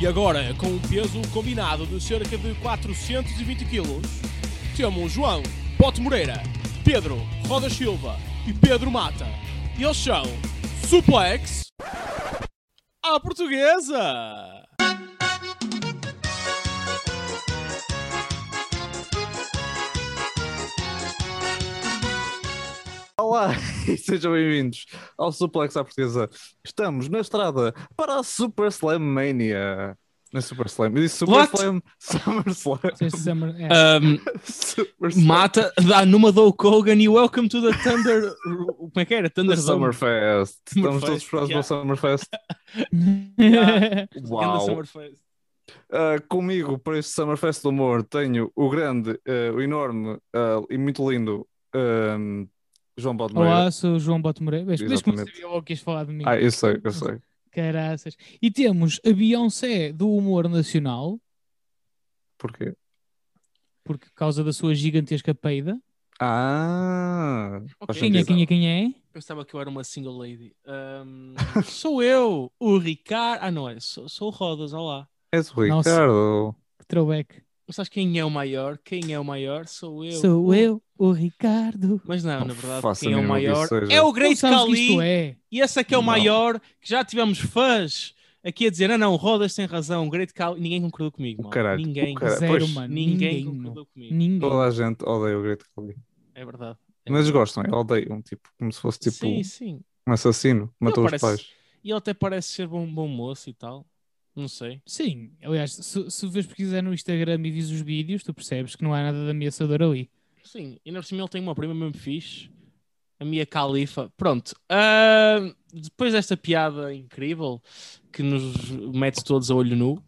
E agora, com um peso combinado de cerca de 420 kg, temos João Pote Moreira, Pedro Roda Silva e Pedro Mata. Eles são Suplex à Portuguesa! Olá e sejam bem-vindos ao Suplex à Portuguesa. Estamos na estrada para a Super Slam Mania. Não é Super Slam, eu disse Super What? Slam, Summer Slam. Esse summer- é. Um, Super Slam. Mata dá numa do Kogan e welcome to the Thunder. Como é que era? Thunder Zone. Summerfest. Estamos todos preparados para o Summerfest. Ganda Uau! Summerfest. Ah, comigo, para este Summerfest do Humor, tenho o grande, ah, o enorme ah, e muito lindo ah, João Baldemeira. Olá, sou o João Boto Moreira. Vês vês como Exatamente. sabia logo que ias falar de mim? Ah, eu sei, eu sei. Caraças. E temos a Beyoncé do humor nacional, Porquê? por causa da sua gigantesca peida. Ah! Ok. faz Quem é, quem é, quem é? Pensava que eu era uma single lady. Um, sou eu, o Ricardo. Ah, não é? Sou, sou o Rodas, olá. És o Nossa. Ricardo. Que throwback. Mas sabes quem é o maior? Quem é o maior? Sou eu. Sou eu, o Ricardo. Mas não, na verdade, quem é o maior é o Não Great Khali. isto é. E esse aqui é o Não. maior, que já tivemos fãs aqui a dizer: não, não, Rodas tem razão, o Great Khali. Ninguém concordou comigo, O mal. caralho, Ninguém. o caralho. Zero, pois, mano. Ninguém, Ninguém, concordou comigo. Ninguém. Toda a gente odeia o Great Khali. É verdade. É Mas verdade. gostam, é, odeiam, tipo, como se fosse tipo Sim, sim. um assassino, matou os parece- pais. E ele até parece ser bom, bom moço e tal. Não sei. Sim, aliás, se, se vês pesquisar no Instagram e vis os vídeos, tu percebes que não há nada de ameaçador ali. Sim, e na cima ele tem uma prima mesmo fixe, a Mia Khalifa. Pronto, ah, depois desta piada incrível que nos mete todos a olho nu,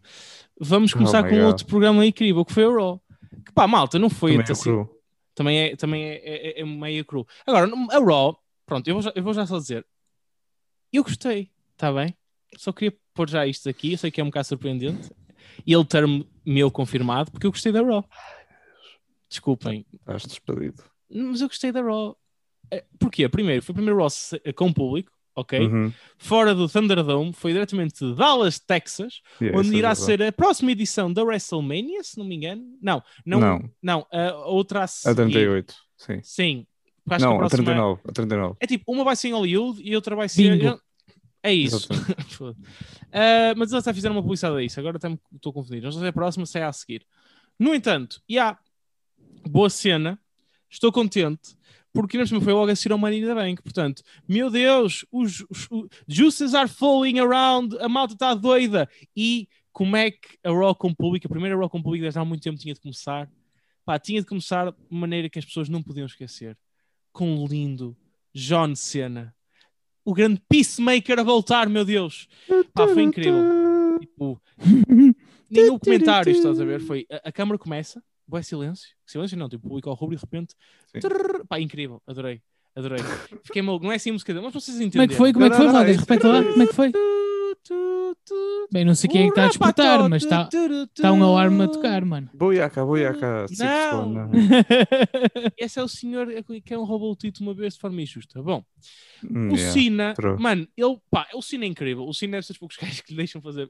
vamos começar Oh com God. outro programa incrível que foi o Raw. Que pá, malta, não foi Também é assim- cru. também é, também é, é, é meio cru. Agora, a Raw, pronto, eu vou, já, eu vou já só dizer, eu gostei, está bem? Só queria pôr já isto aqui, eu sei que é um bocado surpreendente, e ele ter-me meu confirmado, porque eu gostei da Raw. Desculpem, Estás despedido. mas eu gostei da Raw. Eh, Porquê? Primeiro, foi o primeiro Raw eh, com público, ok? Uhum. Fora do Thunderdome, foi diretamente de Dallas, Texas, Yeah, onde é irá verdade. ser a próxima edição da WrestleMania, se não me engano. Não, não, não, Não. a outra a A seguir. 38, sim. Sim. acho que Não, a próxima- 39, a 39. É tipo, uma vai ser em Hollywood e outra vai ser. Bingo. É isso. Ah, mas eles já fizeram uma publicidade a isso, agora até estou confundido. Não sei se é a próxima, se é a seguir. No entanto, e há boa cena, estou contente, porque neste momento foi logo a seguir ao Money in the Bank. Portanto, meu Deus, os, os, os juices are falling around, a malta está doida. E como é que a Raw com público, a primeira Raw com público desde há muito tempo tinha de começar? Pá, tinha de começar de maneira que as pessoas não podiam esquecer. Com o lindo John Cena. O grande Peacemaker a voltar, meu Deus. Pá, foi incrível. Tipo, nenhum comentário, estás a ver? Foi, a, a câmara começa, boé silêncio. Silêncio não, tipo, público ao rubro e de repente, trrr, pá, incrível, adorei, adorei. Fiquei maluco, não é assim a música dele, mas vocês Como é que foi? Como é que foi, Não, não, Rodas? Repete lá, como é que foi? Bem, não sei quem é que está a disputar, mas está está um alarme a tocar, mano. Boiaca, boiaca. Não. Esse é o senhor que é um roubou o título uma vez de forma injusta. Bom, Hum, o yeah. True. mano, ele, pá, o Cena é incrível. O deve ser dos poucos gajos que lhe deixam fazer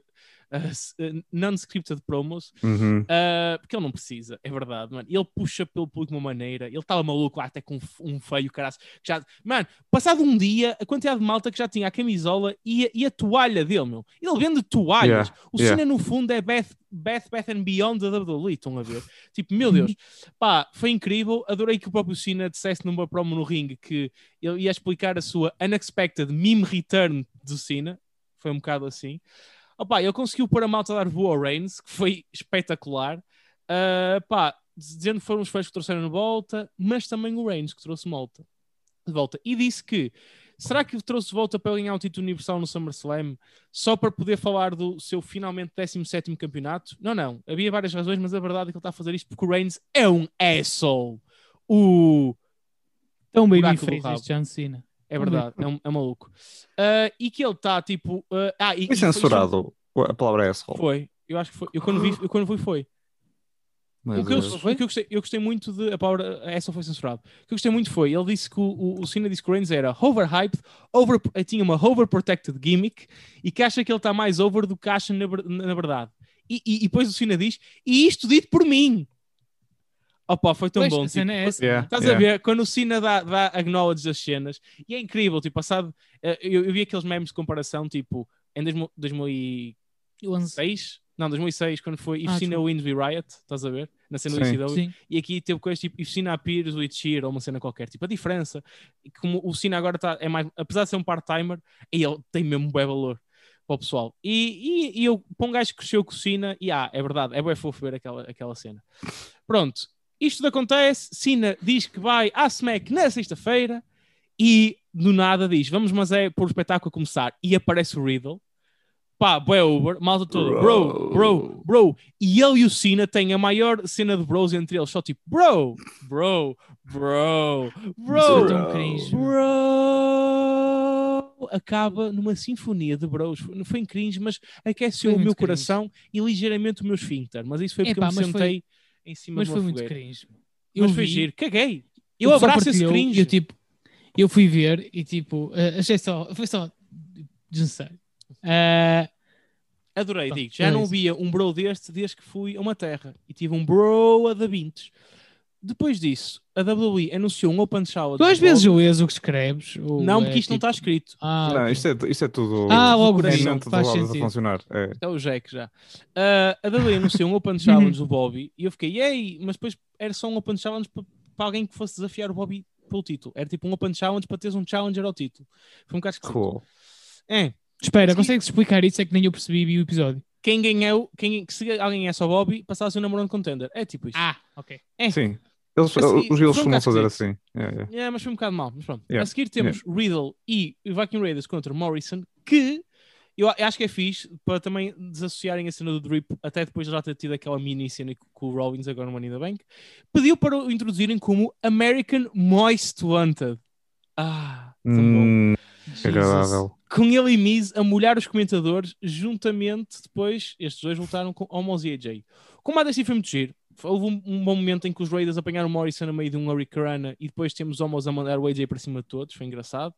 uh, non-scripted promos, Uhum. uh, porque ele não precisa, é verdade, mano. Ele puxa pelo público de uma maneira, ele estava maluco lá até com um feio, que Já, mano, passado um dia, a quantidade de malta que já tinha a camisola e a, e a toalha dele, meu. Ele vende toalhas. Yeah, O yeah. Cena, no fundo, é Beth, Beth, Beth and Beyond da WWE, estão a ver? Tipo, meu Deus, pá, foi incrível. Adorei que o próprio Cena dissesse numa promo no ringue que ele ia explicar a sua unexpected meme return do Cena. Foi um bocado assim. Opa, ele conseguiu pôr a malta a dar voa ao Reigns, que foi espetacular. Ah, pá, dizendo que foram os fãs que trouxeram de volta, mas também o Reigns que trouxe volta. De volta. E disse que será que trouxe de volta para ganhar o título universal no SummerSlam só para poder falar do seu finalmente 17 campeonato? Não, não. Havia várias razões, mas a verdade é que ele está a fazer isto porque o Reigns é um asshole. O Tão rabo. este John Cena. É verdade, é, um, é maluco. Ah, e que ele está tipo. ah, ah, e, Foi e censurado. A palavra é asshole. Foi, eu acho que foi. Eu quando vi, eu quando vi foi. O que eu, o que eu gostei, eu gostei muito de. A palavra, essa foi censurado. O que eu gostei muito foi. Ele disse que o, o, o Cena disse que o Reigns era overhyped, over, tinha uma overprotected gimmick e que acha que ele está mais over do que acha na, na verdade. E, e, e depois o Cena diz: E isto dito por mim. Opa, foi tão Pois, bom. tipo, cena é essa. Yeah, Estás yeah. a ver? Quando o Cena dá, dá acknowledge das cenas, e é incrível, tipo, passado. eh, Eu, eu vi aqueles memes de comparação, tipo, em 2000 2006, 11. não, 2006, quando foi If Ah, Cena. Wins We Riot, estás a ver? Na cena do Sim. ECW. Sim. E aqui teve coisas tipo If Cena appears with cheer ou uma cena qualquer. Tipo, a diferença, como o Cena agora está, é mais, apesar de ser um part-timer, ele tem mesmo bom valor para o pessoal. E, e, e eu, para um gajo que cresceu com o Cena, e ah, é verdade, é bem fofo ver aquela, aquela cena. Pronto, isto tudo acontece. Cena diz que vai à Smack na sexta-feira e do nada diz: Vamos, mas é por o espetáculo começar. E aparece o Riddle. Pá, bué over, malta toda, bro, bro, bro. E ele e o Cena têm a maior cena de bros entre eles, só tipo, bro, bro, bro, bro, tão cringe. bro. Acaba numa sinfonia de bros. Foi- Foi em cringe, mas aqueceu Foi o meu cringe. coração e ligeiramente o meu esfíncter. Mas isso foi porque Epá, eu me sentei em cima Mas de foi muito cringe. Mas foi vi, giro, caguei. Eu abraço esse cringe. Eu tipo, eu fui ver e tipo, eh, achei só, foi só desnecessário. Eh, Adorei, digo. Já é não isso. via um bro deste desde que fui a uma terra e tive um bro a da Bintes. Depois disso, a WWE anunciou um Open Challenge. tu às vezes ou és o que escreves. Não, é porque isto não tipo- está escrito. Ah, Não, isto é, isto é tudo. Ah, logo é não, do faz lado a sentido. funcionar. É. É o Jack já. Ah, a WWE anunciou um Open Challenge do Bobby e eu fiquei, yay! Mas depois era só um Open Challenge para, para alguém que fosse desafiar o Bobby pelo título. Era tipo um Open Challenge para teres um Challenger ao título. Foi um bocado esquisito. Cool. É. Espera, Sim. consegues explicar isso? É que nem eu percebi e vi o episódio. Quem ganhou, quem, que se alguém ganhasse ao Bobby, passava-se o number one contender. É tipo isso. Ah, ok. É. Sim. Eles, Assim, os eles costumam fazer assim. Yeah, yeah. É, mas foi um bocado mal. Mas pronto. Yeah, A seguir temos Riddle e Viking Raiders contra Morrison, que eu a- acho que é fixe para também desassociarem a cena do Drip, até depois de já ter tido aquela mini cena com o Rollins agora no Money in the Bank. Pediu para o introduzirem como American Moist Wanted. Ah, tão bom. Hum, Jesus. agradável. Com ele e Miz a molhar os comentadores, juntamente depois, estes dois voltaram com Homos e AJ. O combate assim foi muito giro. Houve um, um bom momento em que os Raiders apanharam Morrison no meio de um Hurricane e depois temos Homos a mandar o AJ para cima de todos, foi engraçado.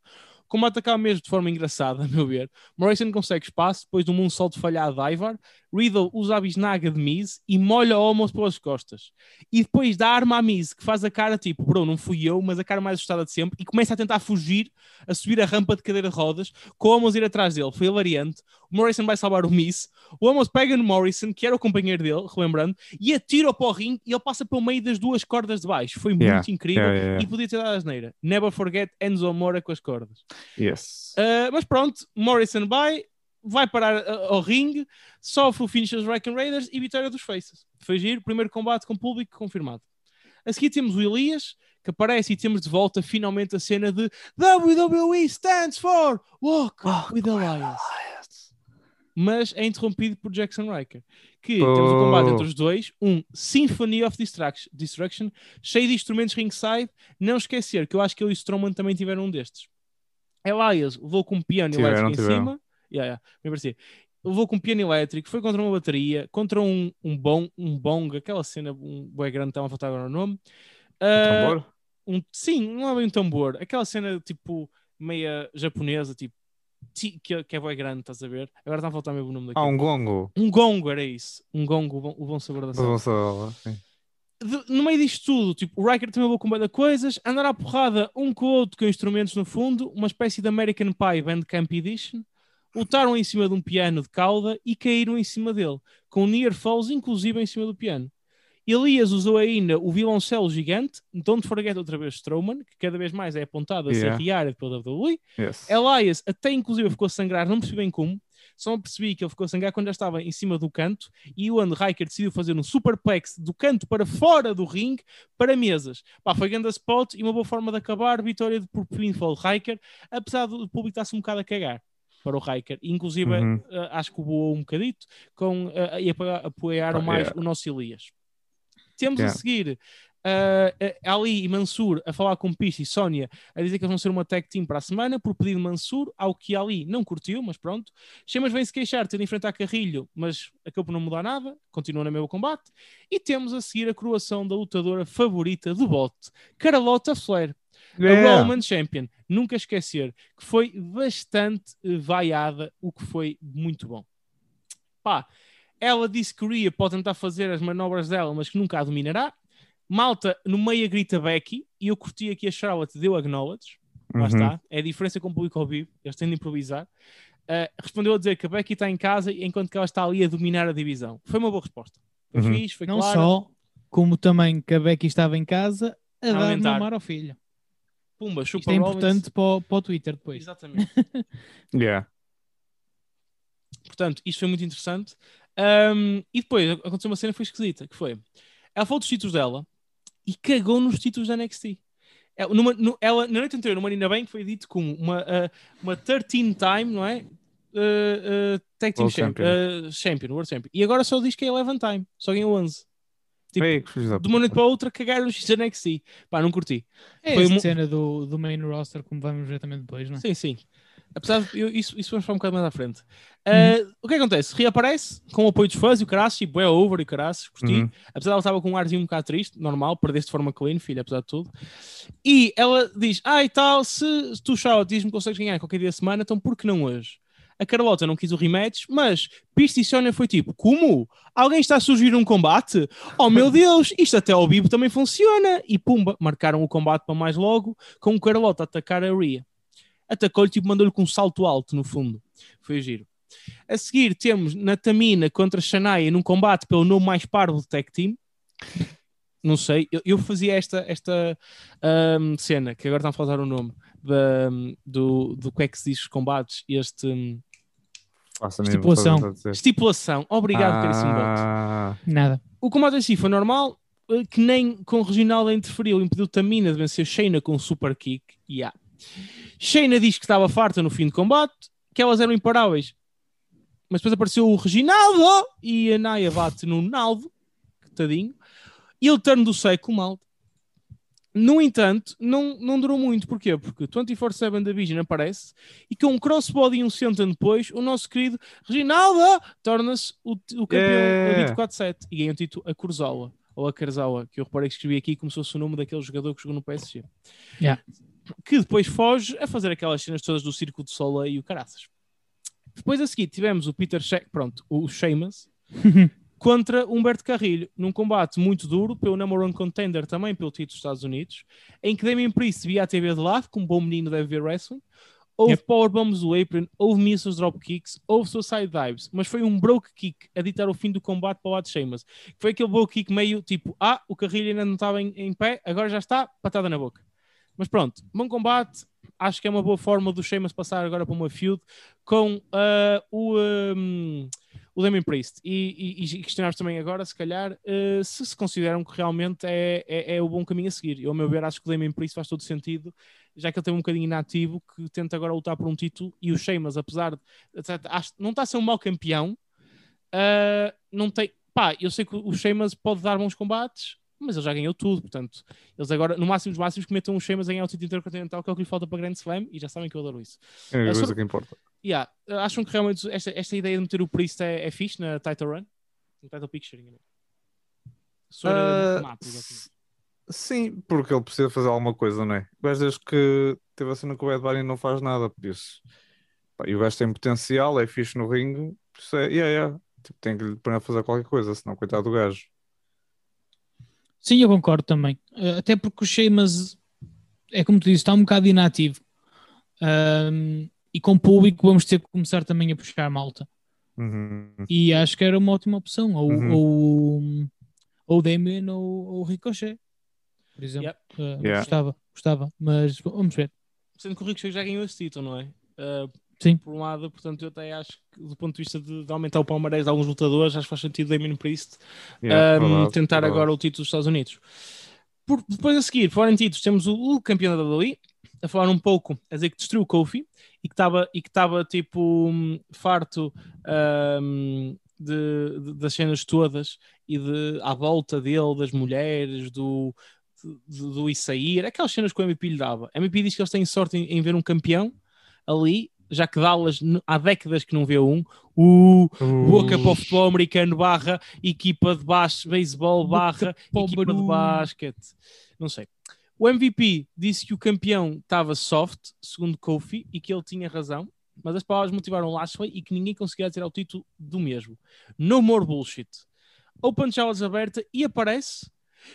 O combate acaba mesmo de forma engraçada, a meu ver. Morrison consegue espaço depois de um moonsault falhado de Ivar. Riddle usa a bisnaga de Miz e molha Homos pelas costas. E depois dá arma a Miz, que faz a cara tipo, bro, não fui eu, mas a cara mais assustada de sempre, e começa a tentar fugir, a subir a rampa de cadeira de rodas, com Homos ir atrás dele. Foi hilariante. O Morrison vai salvar o Miz. O Homos pega no Morrison, que era o companheiro dele, relembrando, e atira-o para o ringue e ele passa pelo meio das duas cordas de baixo. Foi Yeah, muito incrível yeah, yeah, e podia ter dado a asneira. Never forget Enzo Moura com as cordas. Yes. Uh, mas pronto, Morrison vai, vai parar uh, ao ringue, sofre o finish dos Wrecking Raiders e vitória dos Faces. Foi giro, primeiro combate com público confirmado. A seguir temos o Elias, que aparece e temos de volta finalmente a cena de WWE stands for Walk, with Elias. Mas é interrompido por Jackson Riker. Que temos um combate Oh. entre os dois, um Symphony of Destruction, cheio de instrumentos ringside. Não esquecer que eu acho que ele e o Strowman também tiveram um destes. Elias levou com um piano Tiveram, elétrico em tiveram. cima. Yeah, yeah, me parecia. Levou com um piano elétrico, foi contra uma bateria, contra um, um, bong, um bong, aquela cena, um bué grande, estava a faltar agora o nome. Ah, Tambor? um, sim, não é bem um tambor, aquela cena tipo meia japonesa, tipo ti- que, que é bué grande, estás a ver? Agora está a faltar mesmo o nome Ah, daquilo. um gongo. um... gongo, era isso. Um gongo, o bom, o bom sabor da sala Vamos falar, sim. de- no meio disto tudo, tipo, o Riker também levou com de coisas, andar à porrada um com o outro com instrumentos no fundo, uma espécie de American Pie Bandcamp Edition, lutaram em cima de um piano de cauda e caíram em cima dele, com near falls inclusive em cima do piano. Elias usou ainda o violoncelo gigante, Don't Forget outra vez Strowman, que cada vez mais é apontado a Yeah. ser reara pela WWE. Yes. Elias até inclusive ficou a sangrar, não percebi bem como, só percebi que ele ficou a sangrar quando já estava em cima do canto e o Andy Riker decidiu fazer um superplex do canto para fora do ringue para mesas. Pá, foi grande spot e uma boa forma de acabar, vitória de por pinfall Riker, apesar do público estar-se um bocado a cagar para o Riker, inclusive Uhum. eh, acho que o voou um bocadito com, eh, e apoia- apoiaram Pá, mais yeah. o nosso Elias. Temos a Yeah. seguir uh, Ali e Mansur a falar com Piche e Sónia a dizer que eles vão ser uma tag team para a semana por pedido de Mansur, ao que Ali não curtiu, mas pronto. Sheamus vem se queixar, ter de enfrentar Carrilho, mas acabou por não mudar nada, continua no mesmo combate. E temos a seguir a coroação da lutadora favorita do bote, Carlota Flair. Yeah. A Roman Champion, nunca esquecer que foi bastante vaiada, o que foi muito bom. Pá, ela disse que Rhea pode tentar fazer as manobras dela, mas que nunca a dominará. Malta, no meio grita Becky, e eu curti aqui a Charlotte, deu acknowledge. Lá uhum. está, é a diferença com o público ao vivo, eles têm de improvisar. Uh, respondeu a dizer que a Becky está em casa enquanto que ela está ali a dominar a divisão. Foi uma boa resposta. Foi uhum. fixe, foi Não clara. só, como também que a Becky estava em casa a, a dar mamar ao filho. Pumba, chupa Isto é importante para o, para o Twitter depois. Exatamente. yeah. Portanto, isto foi muito interessante. Um, e depois aconteceu uma cena que foi esquisita, que foi... Ela falou dos títulos dela e cagou nos títulos da NXT. Ela, numa, no, ela, na noite anterior, no Money in foi dito como uma, uh, uma 13 time, não é? Uh, uh, Tag Team champion, champion. champion, World Champion. E agora só diz que é 11 time, só ganhou 11. Tipo, Ei, de uma noite para a outra cagaram no X NXT. Pá, não curti. É Foi uma cena do, do main roster, como vamos ver também depois, não é? Sim, sim. Apesar de eu, isso, isso vamos falar um bocado mais à frente. Uh, uhum. O que acontece? Reaparece com o apoio dos fãs e o caraças, tipo, é over e o caraças, curti. Uhum. Apesar de ela estava com um arzinho um bocado triste, normal, perdeste de forma clean, filha, apesar de tudo. E ela diz: Ah, e tal, se, se tu, Shaw, diz-me que consegues ganhar qualquer dia da semana, então por que não hoje? A Carlota não quis o rematch, mas Pista e Sónia foi tipo: Como? Alguém está a surgir um combate? Oh meu Deus, isto até ao vivo também funciona! E pumba, marcaram o combate para mais logo, com o Carlota a atacar a Rhea atacou-lhe, tipo, mandou-lhe com um salto alto no fundo. Foi giro. A seguir temos Natamina contra Shania num combate pelo nome mais parvo do Tag Team. Não sei, eu, eu fazia esta, esta um, cena, que agora estão a falar o nome, da, do, do que é que se diz os combates, este... Um, Estipulação. Estipulação. Obrigado, ah... caríssimo bote. Nada. O combate em si foi normal, eh, que nem com o Reginaldo interferiu, impediu Tamina de vencer Shayna com um super kick. Yeah. Shayna diz que estava farta no fim de combate, que elas eram imparáveis. Mas depois apareceu o Reginaldo e a Naya bate no Naldo, tadinho, e ele turno do seco, mal. No entanto, não, não durou muito. Porquê? Porque 24-7 da Vision aparece e com um crossbody e um senton depois, o nosso querido Reginaldo torna-se o, o campeão yeah. 24-7 e ganha o título a Kurzawa, ou a que eu reparei que escrevi aqui como se fosse o nome daquele jogador que jogou no PSG. Yeah que depois foge a fazer aquelas cenas todas do Círculo de Soleil e o caraças. Depois a seguir tivemos o Peter She pronto, o Sheamus, contra Humberto Carrilho, num combate muito duro, pelo number one contender também pelo título dos Estados Unidos, em que Damien Priest via a TV de lado, como bom menino deve ver wrestling, houve yep. powerbombs do apron, houve missos dropkicks, houve suicide dives, mas foi um broke kick a ditar o fim do combate para o lado de Sheamus. Foi aquele broke kick meio tipo, ah, o Carrilho ainda não estava em, em pé, agora já está, patada na boca. Mas pronto, bom combate. Acho que é uma boa forma do Sheamus passar agora para uma feud com uh, o, um, o Damien Priest. E, e, e questionar também agora, se calhar, uh, se se consideram que realmente é, é, é, o bom caminho a seguir. Eu, ao meu ver, acho que o Damien Priest faz todo sentido, já que ele tem um bocadinho inativo, que tenta agora lutar por um título. E o Sheamus, apesar de. Acho, não está a ser um mau campeão, uh, não tem. Pá, eu sei que o Sheamus pode dar bons combates, mas ele já ganhou tudo, portanto, eles agora, no máximo dos máximos, cometem um Sheamus em título intercontinental, que é o que lhe falta para Grand Slam, e já sabem que eu adoro isso. É a coisa que importa. Yeah, acham que realmente esta, esta ideia de meter o Priest é, é fixe na title run? No title picture, uh, mato, Sim, porque ele precisa fazer alguma coisa, não é? O gajo desde que teve a cena com o Ed Bunny não faz nada, por isso. e o gajo tem potencial, é fixe no ringue, por isso é, yeah, yeah. Tipo, tem que lhe pôr a fazer qualquer coisa, senão coitado do gajo. Sim, eu concordo também. Uh, até porque o Sheamus, é como tu disse, está um bocado inativo. Um, e com o público vamos ter que começar também a puxar a malta. Uhum. E acho que era uma ótima opção. Ou, uhum. ou, ou Damien ou, ou Ricochet, por exemplo. Yep. Uh, yeah. Gostava, gostava. Mas vamos ver. Sendo que o Ricochet já ganhou esse título, não é? Uh, Sim. Por um lado, portanto, eu até acho que, do ponto de vista de, de aumentar o palmarés de alguns lutadores, acho que faz sentido Damien Priest yeah, um, verdade, tentar verdade. agora o título dos Estados Unidos. Por, depois a seguir, fora em títulos, temos o, o campeão da WWE a falar um pouco, a dizer que destruiu o Kofi e que estava e que estava tipo farto um, de, de, das cenas todas e de à volta dele, das mulheres, do, do, do Issair, aquelas cenas que o MVP lhe dava. A MVP diz que eles têm sorte em, em ver um campeão ali, já que Dallas há décadas que não vê um. O Boca para o futebol americano barra equipa de basquete, beisebol barra equipa de basquete. Não sei. O MVP disse que o campeão estava soft, segundo Kofi, e que ele tinha razão, mas as palavras motivaram Lashley e que ninguém conseguia tirar o título do mesmo. No more bullshit. Open challenge aberta e aparece.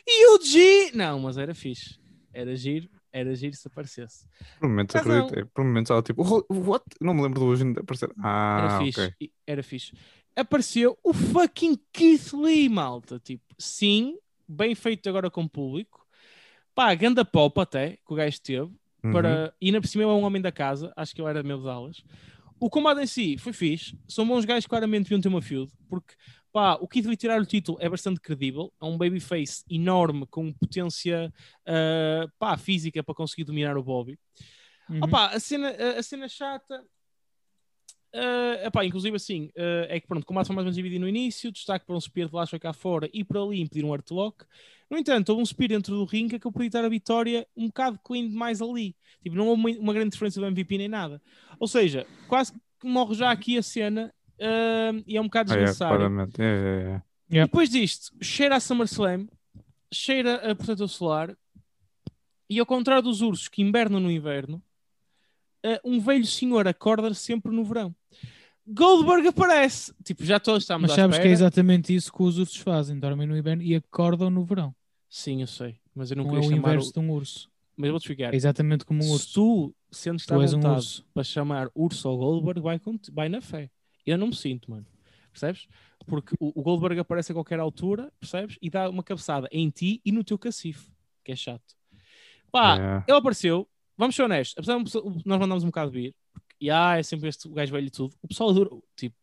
E o G. Não, mas era fixe. Era giro, era giro se aparecesse. Por momentos Mas não. acreditei. Por momentos ela tipo, "Oh, what? Não me lembro do hoje aparecer. Era Ah, fixe. ok. e- Era fixe. Apareceu o fucking Keith Lee, malta. Tipo, sim, bem feito agora com o público. Pá, ganda pop até, que o gajo teve. Uhum. Para... E ainda por cima é um homem da casa. Acho que ele era meu de Dallas. O combate em si foi fixe. São bons gajos que claramente deviam ter uma feud. Porque, pá, o Keith Lee tirar o título é bastante credível. É um babyface enorme, com potência, ah, pá, física para conseguir dominar o Bobby. Uhum. Opa, a cena, a, a cena chata. Uh, epá, inclusive assim, uh, é que pronto, o combate foi mais ou menos dividido no início, destaque para um spear de Lashley cá fora e para ali impedir um artlock. No entanto, houve um spear dentro do ringue que eu podia dar a vitória um bocado clean demais ali. Tipo, não houve uma, uma grande diferença do MVP nem nada. Ou seja, quase que morre já aqui a cena uh, e é um bocado Ah, é, desnecessário. É, é, é. Yeah. Depois disto, cheira a SummerSlam, cheira a protetor solar, e ao contrário dos ursos que invernam no inverno, eh, um velho senhor acorda sempre no verão. Goldberg aparece. Tipo, já todos estamos Mas à sabes que é exatamente isso que os ursos fazem: dormem no inverno e acordam no verão. Sim, eu sei. Mas eu não, Não, é queria o chamar... inverso O... de um urso. Mas eu vou-te explicar. É exatamente como um Se urso. tu sentes-te Tu à és um vontade urso. para chamar urso ao Goldberg, vai, com- vai na fé. Eu não me sinto, mano. Percebes? Porque o, o Goldberg aparece a qualquer altura, percebes? E dá uma cabeçada em ti e no teu cacife, que é chato. Pá, É. ele apareceu, vamos ser honestos, apesar de nós mandámos um bocado vir, e ah, é sempre este gajo velho e tudo, o pessoal adora, tipo,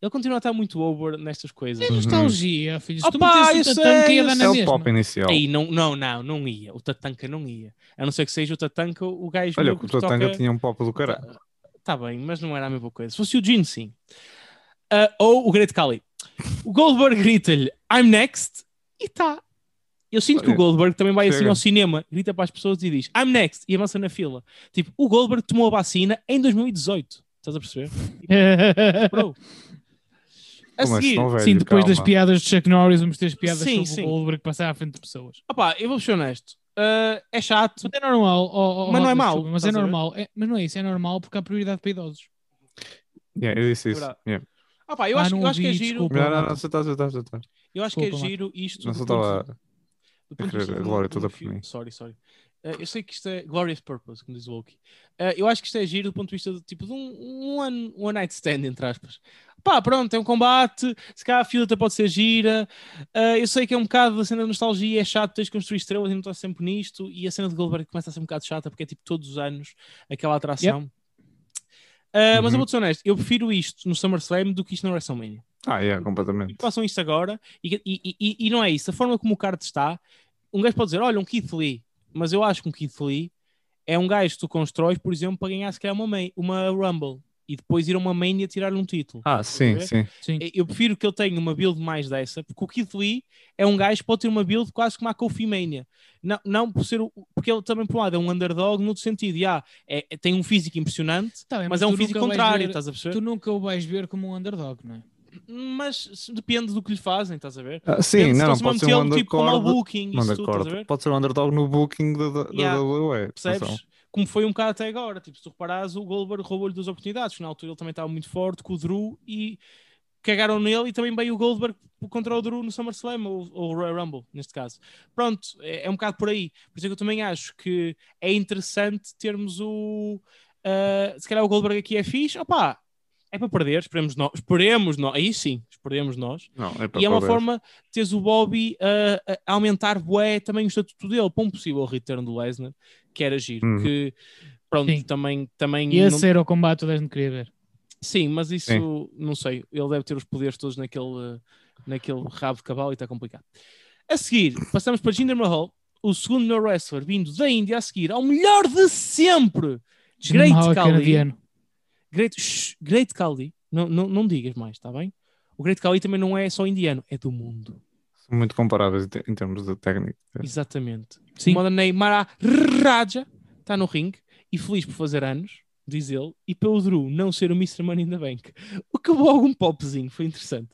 ele continua a estar muito over nestas coisas. É nostalgia, filho. Se tu eu o tatanca sei, ia dar na É o mesma. pop inicial. Aí, não, não, não, não ia. O Tatanka não ia. A não ser que seja o Tatanka o gajo Olha, o Tatanka toca... tinha um pop do caralho. Tá, tá bem, mas não era a mesma coisa. Se fosse o Gene, sim. Ah, ou o Great Khali. O Goldberg grita-lhe I'm next e tá. Eu sinto que o Olha, Goldberg também vai assim ao cinema, grita para as pessoas e diz I'm next e avança na fila. Tipo, o Goldberg tomou a vacina em 2018. Estás a perceber? Bro. A é que seguir, velho? Sim, depois das Calma. piadas de Chuck Norris, vamos ter as piadas Sim, sobre sim. o Goldberg passar à frente de pessoas. opá, eu vou ser honesto. Ah, é chato. Mas é normal. oh, oh, Mas não é mau, desculpa, Mas é normal. É- mas não é isso, é normal porque há prioridade para idosos. Yeah, eu disse isso. Yeah. Opá, eu, Ah, acho, eu acho que é giro. desculpa. Não, não, não, você está, você está, você está. Eu acho que é Desculpa, giro isto. Não do só estava. a glória toda por mim. Sorry, sorry. Eh, eu sei que isto é Glorious Purpose, como diz o Loki. Eh, eu acho que isto é giro do ponto de vista de, tipo, de um, um one, one night stand, entre aspas. Pá, pronto, é um combate. Se calhar a fila até pode ser gira. Eh, eu sei que é um bocado da cena de nostalgia, é chato, tens de construir estrelas e não estás sempre nisto. E a cena de Goldberg começa a ser um bocado chata porque é tipo todos os anos aquela atração. Eh, Mas eu Uhum. vou ser honesto, eu prefiro isto no SummerSlam do que isto na WrestleMania Ah, yeah, completamente. façam isto agora e, e, e, e não é isso. A forma como o card está, um gajo pode dizer: olha, um Keith Lee, mas eu acho que um Keith Lee é um gajo que tu constróis, por exemplo, para ganhar se calhar uma, main, uma Rumble e depois ir a uma Mania tirar-lhe um título. Ah, sim, sim. Sim. Eu prefiro que ele tenha uma build mais dessa, porque o Keith Lee é um gajo que pode ter uma build quase como a Kofi Mania. Não, não por ser o, porque ele também, por um lado, é um underdog no outro sentido. Yeah, é, é- tem um físico impressionante, Tá bem, mas é um físico contrário, ver- estás a perceber? Tu nunca o vais ver como um underdog, não é? Mas se- depende do que lhe fazem, estás a ver? Ah, sim, Depende se não, a pode ser um metê-lo, tipo, como undercard. booking, Um isso tudo? Pode ser um underdog no booking da, da, Yeah. da WWE. Percebes? Como foi um bocado até agora. Tipo, se tu reparares, o Goldberg roubou-lhe duas oportunidades. Na altura ele também estava muito forte com o Drew e cagaram nele e também veio o Goldberg contra o Drew no SummerSlam ou, ou o Royal Rumble, neste caso. Pronto, é, é um bocado por aí. Por isso é que eu também acho que é interessante termos o... ah, se calhar o Goldberg aqui é fixe. Opá, é para perder, esperemos nós. Esperemos nós. Aí sim, esperemos nós. Não, é para E é uma perder. forma de teres o Bobby a, a aumentar bué, também o estatuto dele para um possível return do Lesnar, que era giro. Uhum. Que pronto, Sim. também. também E não- era o combate a gente queria ver. Sim, mas isso Sim. não sei. Ele deve ter os poderes todos naquele, naquele rabo de cavalo e está complicado. A seguir, passamos para Jinder Mahal, o segundo melhor wrestler vindo da Índia a seguir ao melhor de sempre. Great Mahal Khali. canadiano. Great, Shh, Great Khali. Não, não, não digas mais, está bem? O Great Khali também não é só indiano, é do mundo. São muito comparáveis em, te- em termos de técnica. Exatamente. Sim. O Ney Mara Raja está no ringue e feliz por fazer anos, diz ele, e pelo Drew não ser o Mr. Money in the Bank. O que algum popzinho, foi interessante.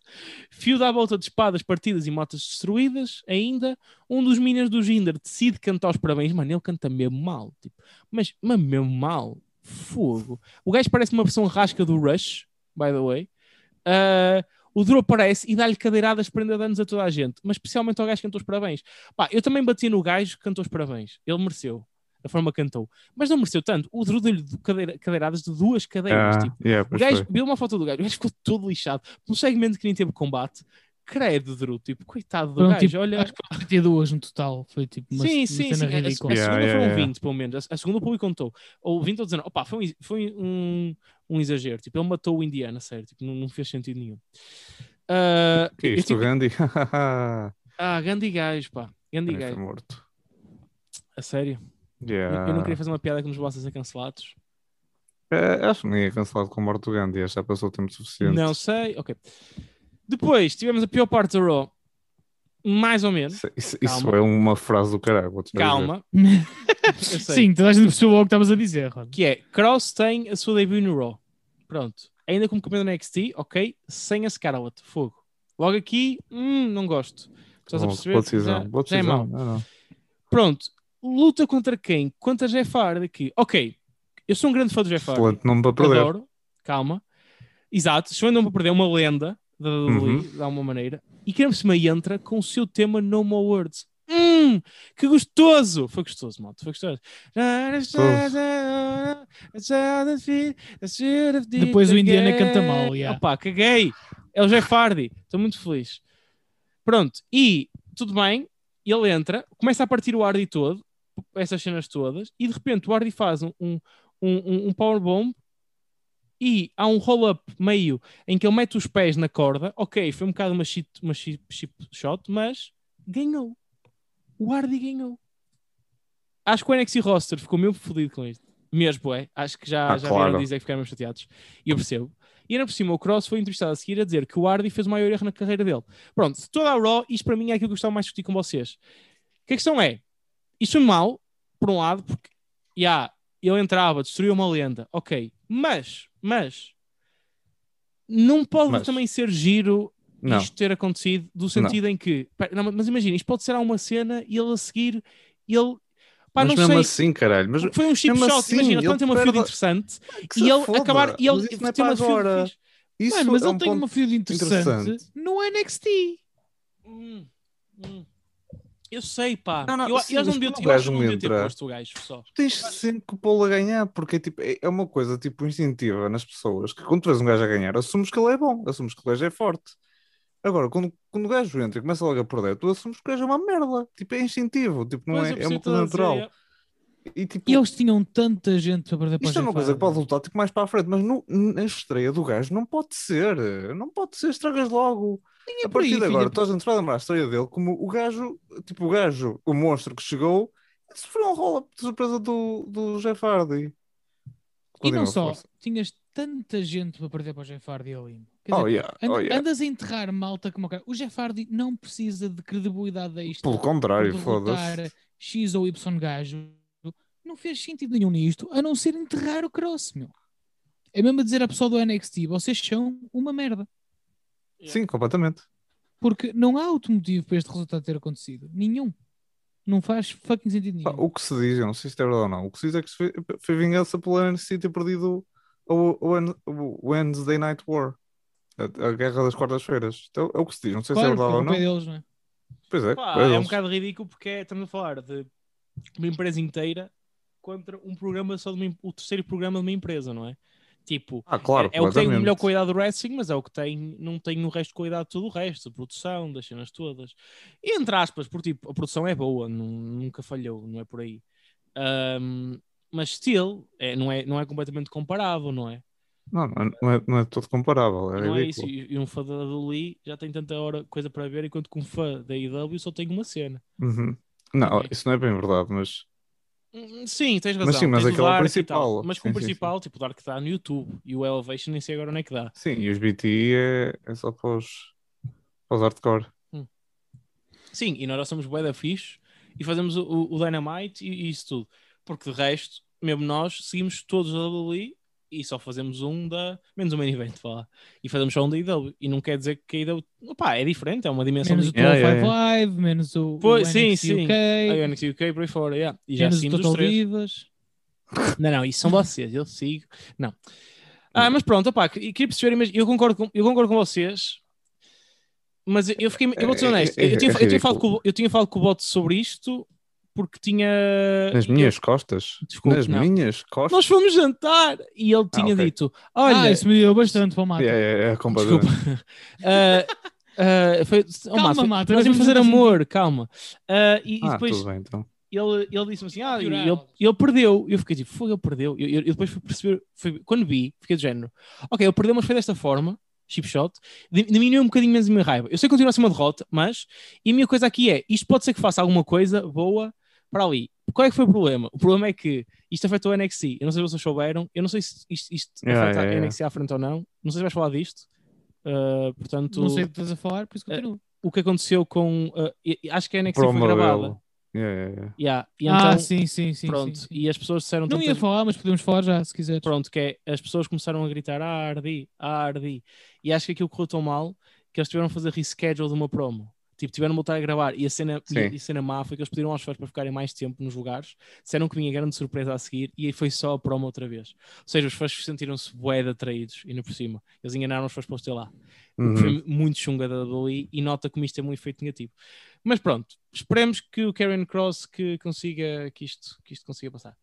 Fio dá a volta de espadas partidas e motas destruídas. Ainda, um dos Minas do Jinder decide cantar os parabéns. Mano, ele canta mesmo mal. Tipo, mas, mas mesmo mal. Fogo. O gajo parece uma versão rasca do Rush, by the way. Ah, o Drew aparece e dá-lhe cadeiradas prenda danos a toda a gente, mas especialmente ao gajo que cantou os parabéns. Pá, eu também bati no gajo que cantou os parabéns. Ele mereceu, da forma que cantou. Mas não mereceu tanto. O Drew deu-lhe cadeira- cadeiradas de duas cadeiras. Ah, tipo. yeah, O gajo, viu uma foto do gajo, o gajo ficou todo lixado. Num segmento que nem teve combate. Credo, Drew, tipo, coitado do Foram, gajo. tipo, olha, acho que foram 32 no total. Foi tipo uma, sim, sim, sim. cena A, a- ridícula. a Yeah, segunda yeah, foram yeah. 20, pelo menos. A, a segunda o público contou. Ou 20 ou 19. Opa, foi, um, foi um, um exagero. Tipo, ele matou o Indiana, sério. Tipo, não, não fez sentido nenhum. Ah, Que é eu, isto, tipo, Gandhi? ah, Gandhi gajo, pá. Gandhi foi gajo. morto. A sério. Eu- Yeah. Eu não queria fazer uma piada que nos levasse a ser cancelados. É, acho que ninguém é cancelado com a morte do Gandhi. Já passou o tempo suficiente. Não sei. Ok. Depois tivemos a pior parte da Raw. Mais ou menos. Isso, isso- é uma frase do caralho. Calma. Sim, toda a gente percebeu o que estavas a dizer, Rod. Que é, Cross tem a sua debut no Raw. Pronto. Ainda como campeão da NXT, ok, sem a Scarlett. Fogo. Logo aqui, hum, não gosto. Estás a perceber? Boa decisão. Já- boa já é decisão. mau. Não, não. Pronto. Luta contra quem? Contra Jeff Hardy aqui. Ok. Eu sou um grande fã do Jeff Hardy. Excelente nome para perder. Adoro. Calma. Exato. Se eu não para perder é uma lenda da WWE, Uhum. de alguma maneira. E que se me entra com o seu tema No More Words. Hum, que gostoso! Foi gostoso, malta. Foi gostoso. Depois o Indiana canta mal, yeah. Opa, caguei. É o Jeff Hardy. Estou muito feliz. Pronto. E tudo bem. Ele entra, começa a partir o Hardy todo, essas cenas todas, e de repente o Hardy faz um, um, um, um powerbomb e há um roll-up meio em que ele mete os pés na corda. Ok, foi um bocado uma chip, uma chip, chip shot, mas ganhou. O Hardy ganhou. Acho que o NXT roster ficou meio fodido com isto. Mesmo, é. Acho que já, Ah, já claro. vieram dizer que ficaram meio chateados. E eu percebo. E ainda por cima, o Cross foi entrevistado a seguir a dizer que o Hardy fez o maior erro na carreira dele. Pronto, toda a Raw, isto para mim é aquilo que eu gostava mais de discutir com vocês. Que a questão é, isto foi mau, por um lado, porque, já, ele entrava, destruiu uma lenda, ok, mas, mas, não pode Mas. também ser giro Não. isto ter acontecido, do sentido em que, pá, não, mas imagina, isto pode ser uma cena e ele a seguir, ele, pá, Mas não mesmo sei, assim, caralho. Mas foi um chip shot, assim, imagina, ele quando tem uma feud perde- interessante que e ele foda. acabar, e ele Mas isso não é tem para uma feud. Isso Mano, mas é ele um tem uma feud interessante, interessante. no NXT. Hum, hum. Eu sei, pá. Não, não, eu, sim, não eu não deviam ter entra- posto o gajo só. tens sempre que pô-lo a ganhar, porque é, tipo, é é uma coisa tipo instintiva nas pessoas que quando tu vês um gajo a ganhar, assumes que ele é bom, assumes que o gajo é forte. Agora, quando, quando o gajo entra e começa logo a perder, tu assumes que o gajo é uma merda. Tipo, é instintivo, tipo, não Pois, é, é uma coisa natural. E tipo, E eles tinham tanta gente para perder para isto é uma coisa que pode lutar tipo, mais para a frente, mas no, na estreia do gajo não pode ser. Não pode ser, estragas logo. É A por aí, partir de agora, toda a gente vai lembrar a história dele como o gajo, tipo, o gajo, o monstro que chegou, sofreu um roll-up de surpresa do, do Jeff Hardy. E Continua, não só, força. tinhas tanta gente para perder para o Jeff Hardy ali. Quer Oh, dizer, yeah, and- oh, yeah. andas a enterrar malta como o. O Jeff Hardy não precisa de credibilidade extra. Pelo contrário, foda-se. X ou Y gajo. Não fez sentido nenhum nisto, a não ser enterrar o Cross, meu. É mesmo a dizer à pessoa do NXT, vocês são uma merda. Sim, completamente. Porque não há outro motivo para este resultado ter acontecido. Nenhum. Não faz fucking sentido Pá, nenhum. o que se diz, eu não sei se é verdade ou não, o que se diz é que se foi, foi vingança pelo NXT ter perdido o, o, Wen- o Wednesday Night War. A, a guerra das quartas-feiras. Então, é o que se diz, não sei se é claro, verdade ou não. culpa é deles, não é? Pois é, Pá, é é um bocado ridículo porque é- estamos a falar de uma empresa inteira contra um programa só de uma, o terceiro programa de uma empresa, não é? Tipo, Ah, claro, é, é o que tem o melhor qualidade do wrestling, mas é o que tem, não tem o resto de qualidade de todo o resto, a produção, das cenas todas. E entre aspas, porque tipo, a produção é boa, nu- nunca falhou, não é por aí. Ahm, mas still, é, não, é, não é completamente comparável, não é? Não, não é, não é, é todo comparável, é não é isso. E, um fã da Lee já tem tanta hora coisa para ver, enquanto que um fã da IW só tem uma cena. Uhum. Não, Ok. isso não é bem verdade, mas Sim, tens razão. Mas sim, mas aquele é o principal. Mas com o Sim, sim, principal, tipo, o Dark está no YouTube e o Elevation nem sei agora onde é que dá. sim, e os BT é, é só para os, para os hardcore. Sim, e nós já somos bué da fixe e fazemos o, o- o Dynamite e, e isso tudo. Porque de resto, mesmo nós, seguimos todos a WWE e só fazemos um da. menos um main event, vá. E fazemos só um da IW. E não quer dizer que a IW. Opá, é diferente, é uma dimensão Menos o de. Yeah, 205 yeah, Live, menos o, Pois, o sim, sim. UK, A NXT UK por aí fora, yeah. E já menos o Total. Divas. Não, não, isso são vocês, eu sigo. Não. Ah, mas pronto, opá, queria perceber, mas eu concordo com, eu concordo com vocês, mas eu- fiquei, eu vou ser É- é- honesto, é- eu, tinha, eu, tinha falado com, o- eu tinha falado com o Bote sobre isto porque tinha. Nas eu- minhas costas. Desculpe, Nas não. minhas costas. Nós fomos jantar e ele tinha ok. dito: Olha, ah, isso me deu bastante para o Mata. É, é, é desculpa, ah, ah, foi, oh, Calma, Mata, Mata, nós íamos fazer amor, calma. Ah, e, e Ah, depois tudo bem então. ele, ele disse-me assim: Ah, e Jurar. ele, ele perdeu. Eu fiquei tipo, foi, ele perdeu. Eu, eu, eu depois fui perceber, foi- quando vi, fiquei do género: Ok, ele perdeu, mas foi desta forma, chip shot, di- diminuiu um bocadinho menos a minha raiva. Eu sei que continua a ser uma derrota, mas e a minha coisa aqui é: isto pode ser que faça alguma coisa boa para ali. Qual é que foi o problema? O problema é que isto afetou o NXT. Eu não sei se vocês souberam, eu não sei se isto, isto Yeah, afeta yeah, a yeah. NXT à frente ou não. Não sei se vais falar disto. Ah, portanto, Não sei o que estás a falar, por isso continua. o que aconteceu com. ah, e acho que a NXT foi Promo gravada. dele. Yeah, yeah, yeah. Yeah, e ah, então, sim, sim, sim. pronto, sim, sim. e as pessoas disseram Não ia tantas- falar, mas podemos falar já, se quiseres. pronto, que é, as pessoas começaram a gritar ah, ardi, ah, ardi, e acho que aquilo correu tão mal que eles tiveram a fazer reschedule de uma promo. Tipo, tiveram a voltar a gravar e a cena, e, Sim. e a cena má foi que eles pediram aos fãs para ficarem mais tempo nos lugares, disseram que vinha grande surpresa a seguir e aí foi só a promo outra vez. Ou seja, os fãs sentiram-se bué de atraídos e no por cima. Eles enganaram os fãs para os ter lá. Uhum. foi muito chunga da WWE e nota como isto tem um efeito negativo. Mas pronto, esperemos que o Karen Cross que consiga que isto, que isto consiga passar.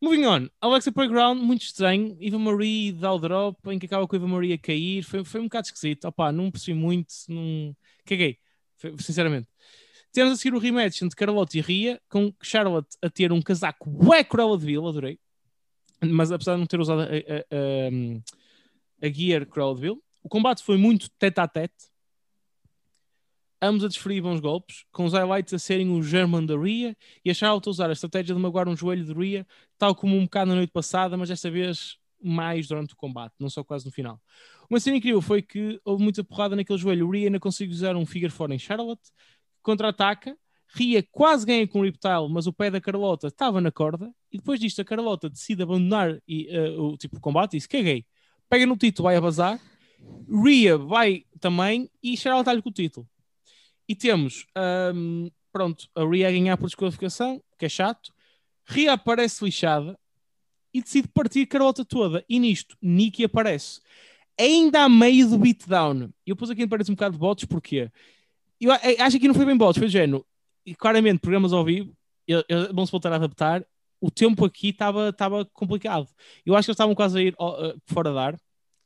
Moving on, Alexa Playground, muito estranho. Eva Marie dá o drop, em que acaba com a Eva Marie a cair. Foi, foi um bocado esquisito. Opá, não percebi muito, não... caguei, sinceramente. Temos a seguir o rematch entre Carlotte e Ria, com Charlotte a ter um casaco bué Cruella de Vil, adorei. Mas apesar de não ter usado a, a, a, a gear Cruella de Vil, o combate foi muito tete a tete. Ambos a desferir bons golpes, com os highlights a serem o German da Ria e a Charlotte a usar a estratégia de magoar um joelho de Ria, tal como um bocado na noite passada, mas desta vez mais durante o combate, não só quase no final. Uma cena incrível foi que houve muita porrada naquele joelho. O Ria ainda conseguiu usar um figure four em Charlotte, contra-ataca. Ria quase ganha com o Reptile, mas o pé da Carlota estava na corda. E depois disto, a Carlota decide abandonar e, eh, o tipo de combate e disse: Caguei, pega no título, vai a bazar. Ria vai também e Charlotte dá-lhe com o título. E temos, ahm, pronto, a Ria a ganhar por desqualificação, que é chato. Ria aparece lixada e decide partir a Carlota toda. E nisto, Nikki aparece. Ainda a meio do beatdown. Eu pus aqui parece um bocado de bots, porque eu acho que não foi bem bots, foi género. E claramente, programas ao vivo eu- eu- vão-se voltar a adaptar. O tempo aqui estava estava complicado. Eu acho que eles estavam quase a ir uh, fora da ar,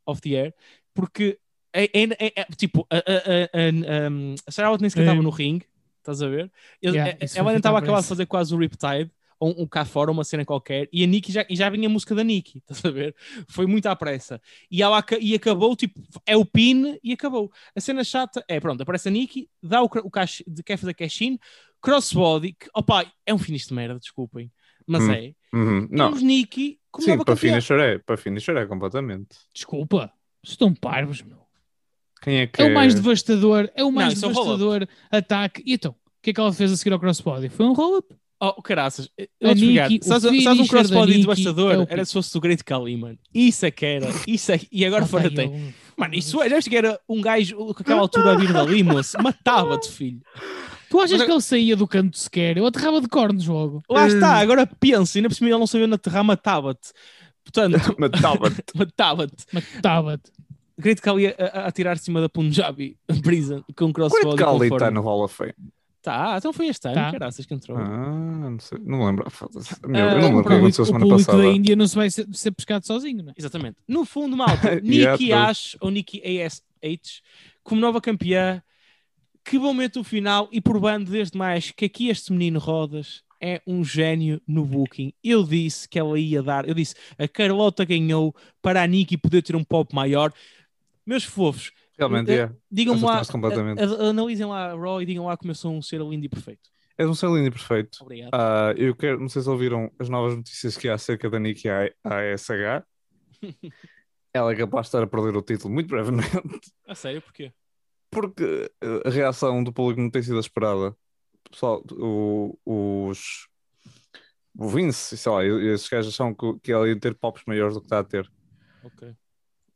off the air, porque é, é- é- é- tipo, a, a, a, a, Sarah nem sequer estava É. no ringue, estás a ver? Ele- Yeah, é- ela ainda estava a acabar de fazer quase o Riptide, um, um cá fora, uma cena qualquer, e a Nikki já, e já vinha a música da Nikki, estás a ver? Foi muito à pressa. E, ela, e acabou, tipo, é o pin e acabou. A cena chata é, pronto, aparece a Nikki, dá o, o cash, de- quer fazer cash-in, crossbody, que, opa, é um finish de merda, desculpem, mas Hum. é. Não, Temos Nikki como sim, para finisher é, para finisher é completamente. Desculpa, estão parvos, meu. Quem é que É o mais devastador, é o mais isso é devastador ataque. E então, o que é que ela fez a seguir ao crossbody? Foi um roll-up. Oh, caraças, eu A vou te explicar. Nikki, o Sabes, sabes um crossbody Nikki devastador? é era se fosse o Great Kali, mano. Isso é que era. Isso é... E agora Ah, fora tem. eu- Mano, isso é. Já que era um gajo com aquela altura a vir dali, moço? Matava-te, filho. Tu achas Mas- que ele saía do canto sequer? Eu aterrava de cornos logo. Lá está, agora pensa. Ainda por cima ele não sabia aterrar, matava-te. Portanto, Matava-te. matava-te. Matava-te. Great Kali a, a, a tirar de cima da Punjabi Prison com um Great crossbody. com Kali está no Hall of Fame. Tá, então foi este ano, Tá. caraças, que entrou. Ah, não sei, não me lembro. Foda-se. Meu, Ah, eu não lembro o que público- aconteceu o semana público passada. da Índia não se vai ser, ser pescado sozinho, não é? Exatamente. No fundo, malta, Nikki. Ash ou Nikki ASH como nova campeã, que bom momento o final e provando desde mais que aqui este menino Rodas é um gênio no booking. Eu disse que ela ia dar, eu disse, a Carlota ganhou para a Nikki poder ter um pop maior. Meus fofos, Realmente, é. digam-me lá, a- a- analisem lá a Raw e digam lá como eu sou um ser lindo e perfeito. És um ser lindo e perfeito. Obrigado. Ah, eu quero, não sei se ouviram as novas notícias que há acerca da Nikki ASH. Ela é capaz de estar a perder o título muito brevemente. A sério, porquê? Porque eh, a reação do público não tem sido esperada. Pessoal, o, os. O Vince, sei lá, esses gajos acham que, que ele ia ter pops maiores do que está a ter. Ok.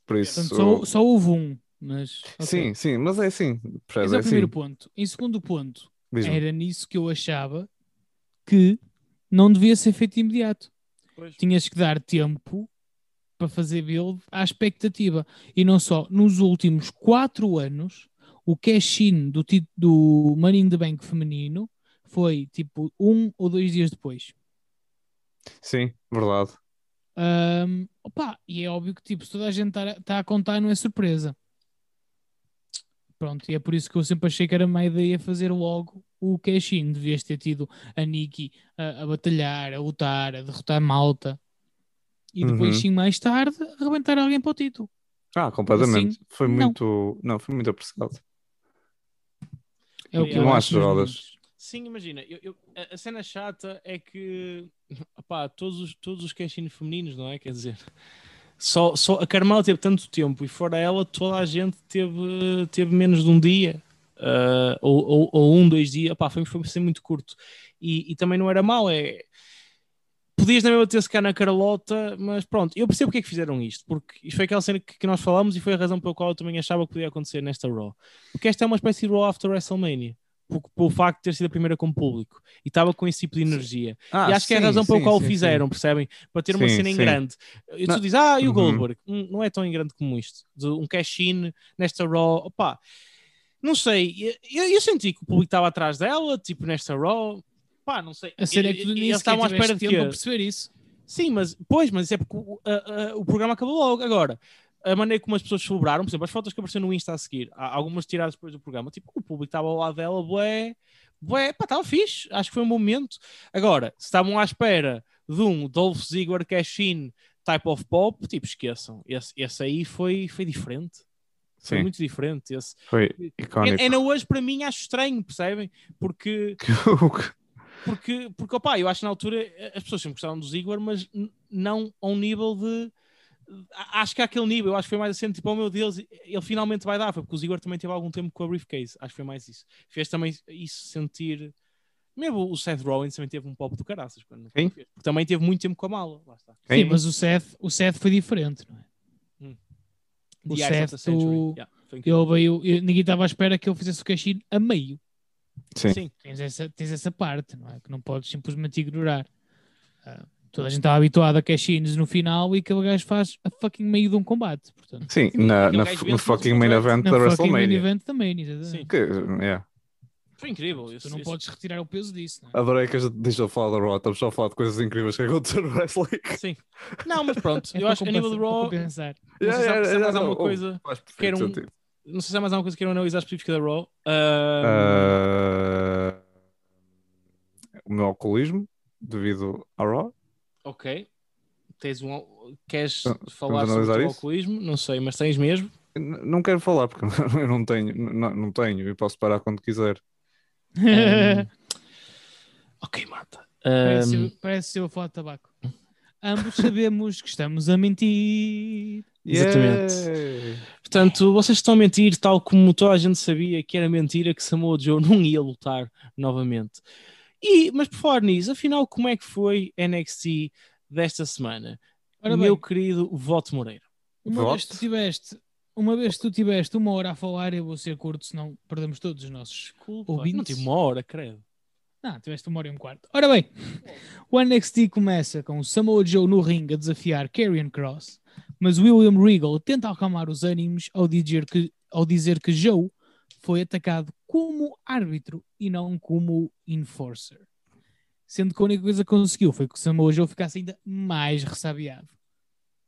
Por isso. Portanto, só, só houve um, mas. ok. Sim, sim, mas é assim. Esse é É o primeiro assim. ponto. Em segundo ponto, era nisso que eu achava que não devia ser feito de imediato. Pois. Tinhas que dar tempo para fazer build à expectativa. E não só, nos últimos quatro anos, o cash-in do, do Money in the Bank feminino foi tipo um ou dois dias depois. Sim, verdade. Ahm, opa, e é óbvio que tipo, se toda a gente está a contar, não é surpresa. Pronto, e é por isso que eu sempre achei que era má ideia fazer logo o cash-in. Devias ter tido a Nikki a, a batalhar, a lutar, a derrotar malta e depois, Uhum. sim, mais tarde, arrebentar alguém para o título. Ah, completamente. Assim, foi não. muito. Não, foi muito apressado. É o que Não eu acho. Rodas. Sim, imagina, eu- eu- a, cena chata é que opá, todos os, todos os cash femininos, não é? Quer dizer, só, só a Carmela teve tanto tempo e fora ela toda a gente teve, teve menos de um dia. ah, ou, ou, ou um, dois dias, opá, foi, foi sempre muito curto e, e também não era mau. É, podias na mesma ter-se cá na Carlota, mas pronto, eu percebo porque é que fizeram isto, porque isto foi aquela cena que, que nós falamos e foi a razão pela qual eu também achava que podia acontecer nesta Raw. Porque esta é uma espécie de Raw after WrestleMania, por- pelo facto de ter sido a primeira com público e estava com esse tipo de energia. Ah, e acho que é a sim, razão pela sim, qual o sim, fizeram, percebem? Para ter uma Sim, cena em sim. grande. E tu dizes, ah, e o Uhum. Goldberg? Não é tão em grande como isto. De um cash-in nesta Raw, opá. Não sei, eu, eu senti que o público estava atrás dela, tipo nesta Raw, pá, não sei. A série é que tu nem eles estavam à espera de tempo perceber isso. Sim, mas pois, mas isso é porque o, a- a- o programa acabou logo. Agora, a maneira como as pessoas celebraram, por exemplo, as fotos que apareceram no Insta a seguir, algumas tiradas depois do programa, tipo, o público estava ao lado dela, bué, bué, pá, estava fixe, acho que foi um bom momento. Agora, se estavam à espera de um Dolph Ziggler cash-in type of pop, tipo, esqueçam. Esse, esse aí foi, foi diferente. Foi Sim. muito diferente. Esse. Foi icónico. Ainda hoje, para mim, acho estranho, percebem? Porque porque, porque opá, eu acho que na altura eh, as pessoas sempre gostavam do Ziggler, mas não ao nível de. Acho que há aquele nível, eu acho que foi mais assim, tipo, oh meu Deus, ele finalmente vai dar, foi porque o Ziggler também teve algum tempo com a briefcase, acho que foi mais isso. Fez também isso sentir. Mesmo o Seth Rollins também teve um pop do caraças, quando Quem? fez, porque também teve muito tempo com a mala, lá está. Sim, mas o Seth, o Seth foi diferente, não é? O The Seth, o- Yeah. Ele veio, eu- ninguém estava à espera que ele fizesse o cash-in a meio. Sim. Sim, Tens essa, tens essa parte, não é? Que não podes simplesmente ignorar. Ah, toda a gente estava habituada a cash-ins no final e aquele gajo faz a fucking meio de um combate. Portanto, Sim, na, na, gajo no fucking main event na da fucking main WrestleMania. event também, exatamente. Sim. Que, yeah. foi incrível. Isso, Tu não isso- podes retirar o peso disso, não é? Adorei que a gente deixou de falar da Raw, estamos só a falar de coisas incríveis que aconteceram no wrestling. Sim. Não, mas pronto, É eu acho que a nível para Raw, não sei se há- mais alguma oh, coisa. um- sentido. Não sei se há mais alguma coisa que queiram analisar específica da Raw. Ah, Ah, o meu alcoolismo devido à Raw. Ok. Tens um, queres Ah, falar sobre o analisar teu isso? alcoolismo? Não sei, mas tens mesmo. Não quero falar porque eu não tenho, não, não tenho e posso parar quando quiser. Um, ok, Marta. parece, Um, eu- parece eu a falar de tabaco. Ambos sabemos que estamos a mentir. Exatamente. Yeah! portanto, vocês estão a mentir, tal como toda a gente sabia que era mentira que Samoa Joe não ia lutar novamente. E, mas por falar nisso, afinal, como é que foi NXT desta semana? Ora Meu bem, querido Voto Moreira. uma vez, Voto. que tu tiveste, uma vez que tu tiveste uma hora a falar, eu vou ser curto, senão perdemos todos os nossos. Desculpa, Ouvintes? não tive uma hora, credo. Não, tiveste uma hora e um quarto. Ora bem, o NXT começa com o Samoa Joe no ringue a desafiar Karrion Cross, mas William Regal tenta acalmar os ânimos ao dizer que, ao dizer que Joe foi atacado como árbitro e não como enforcer. Sendo que a única coisa que conseguiu foi que o Samoa Joe ficasse ainda mais ressabiado.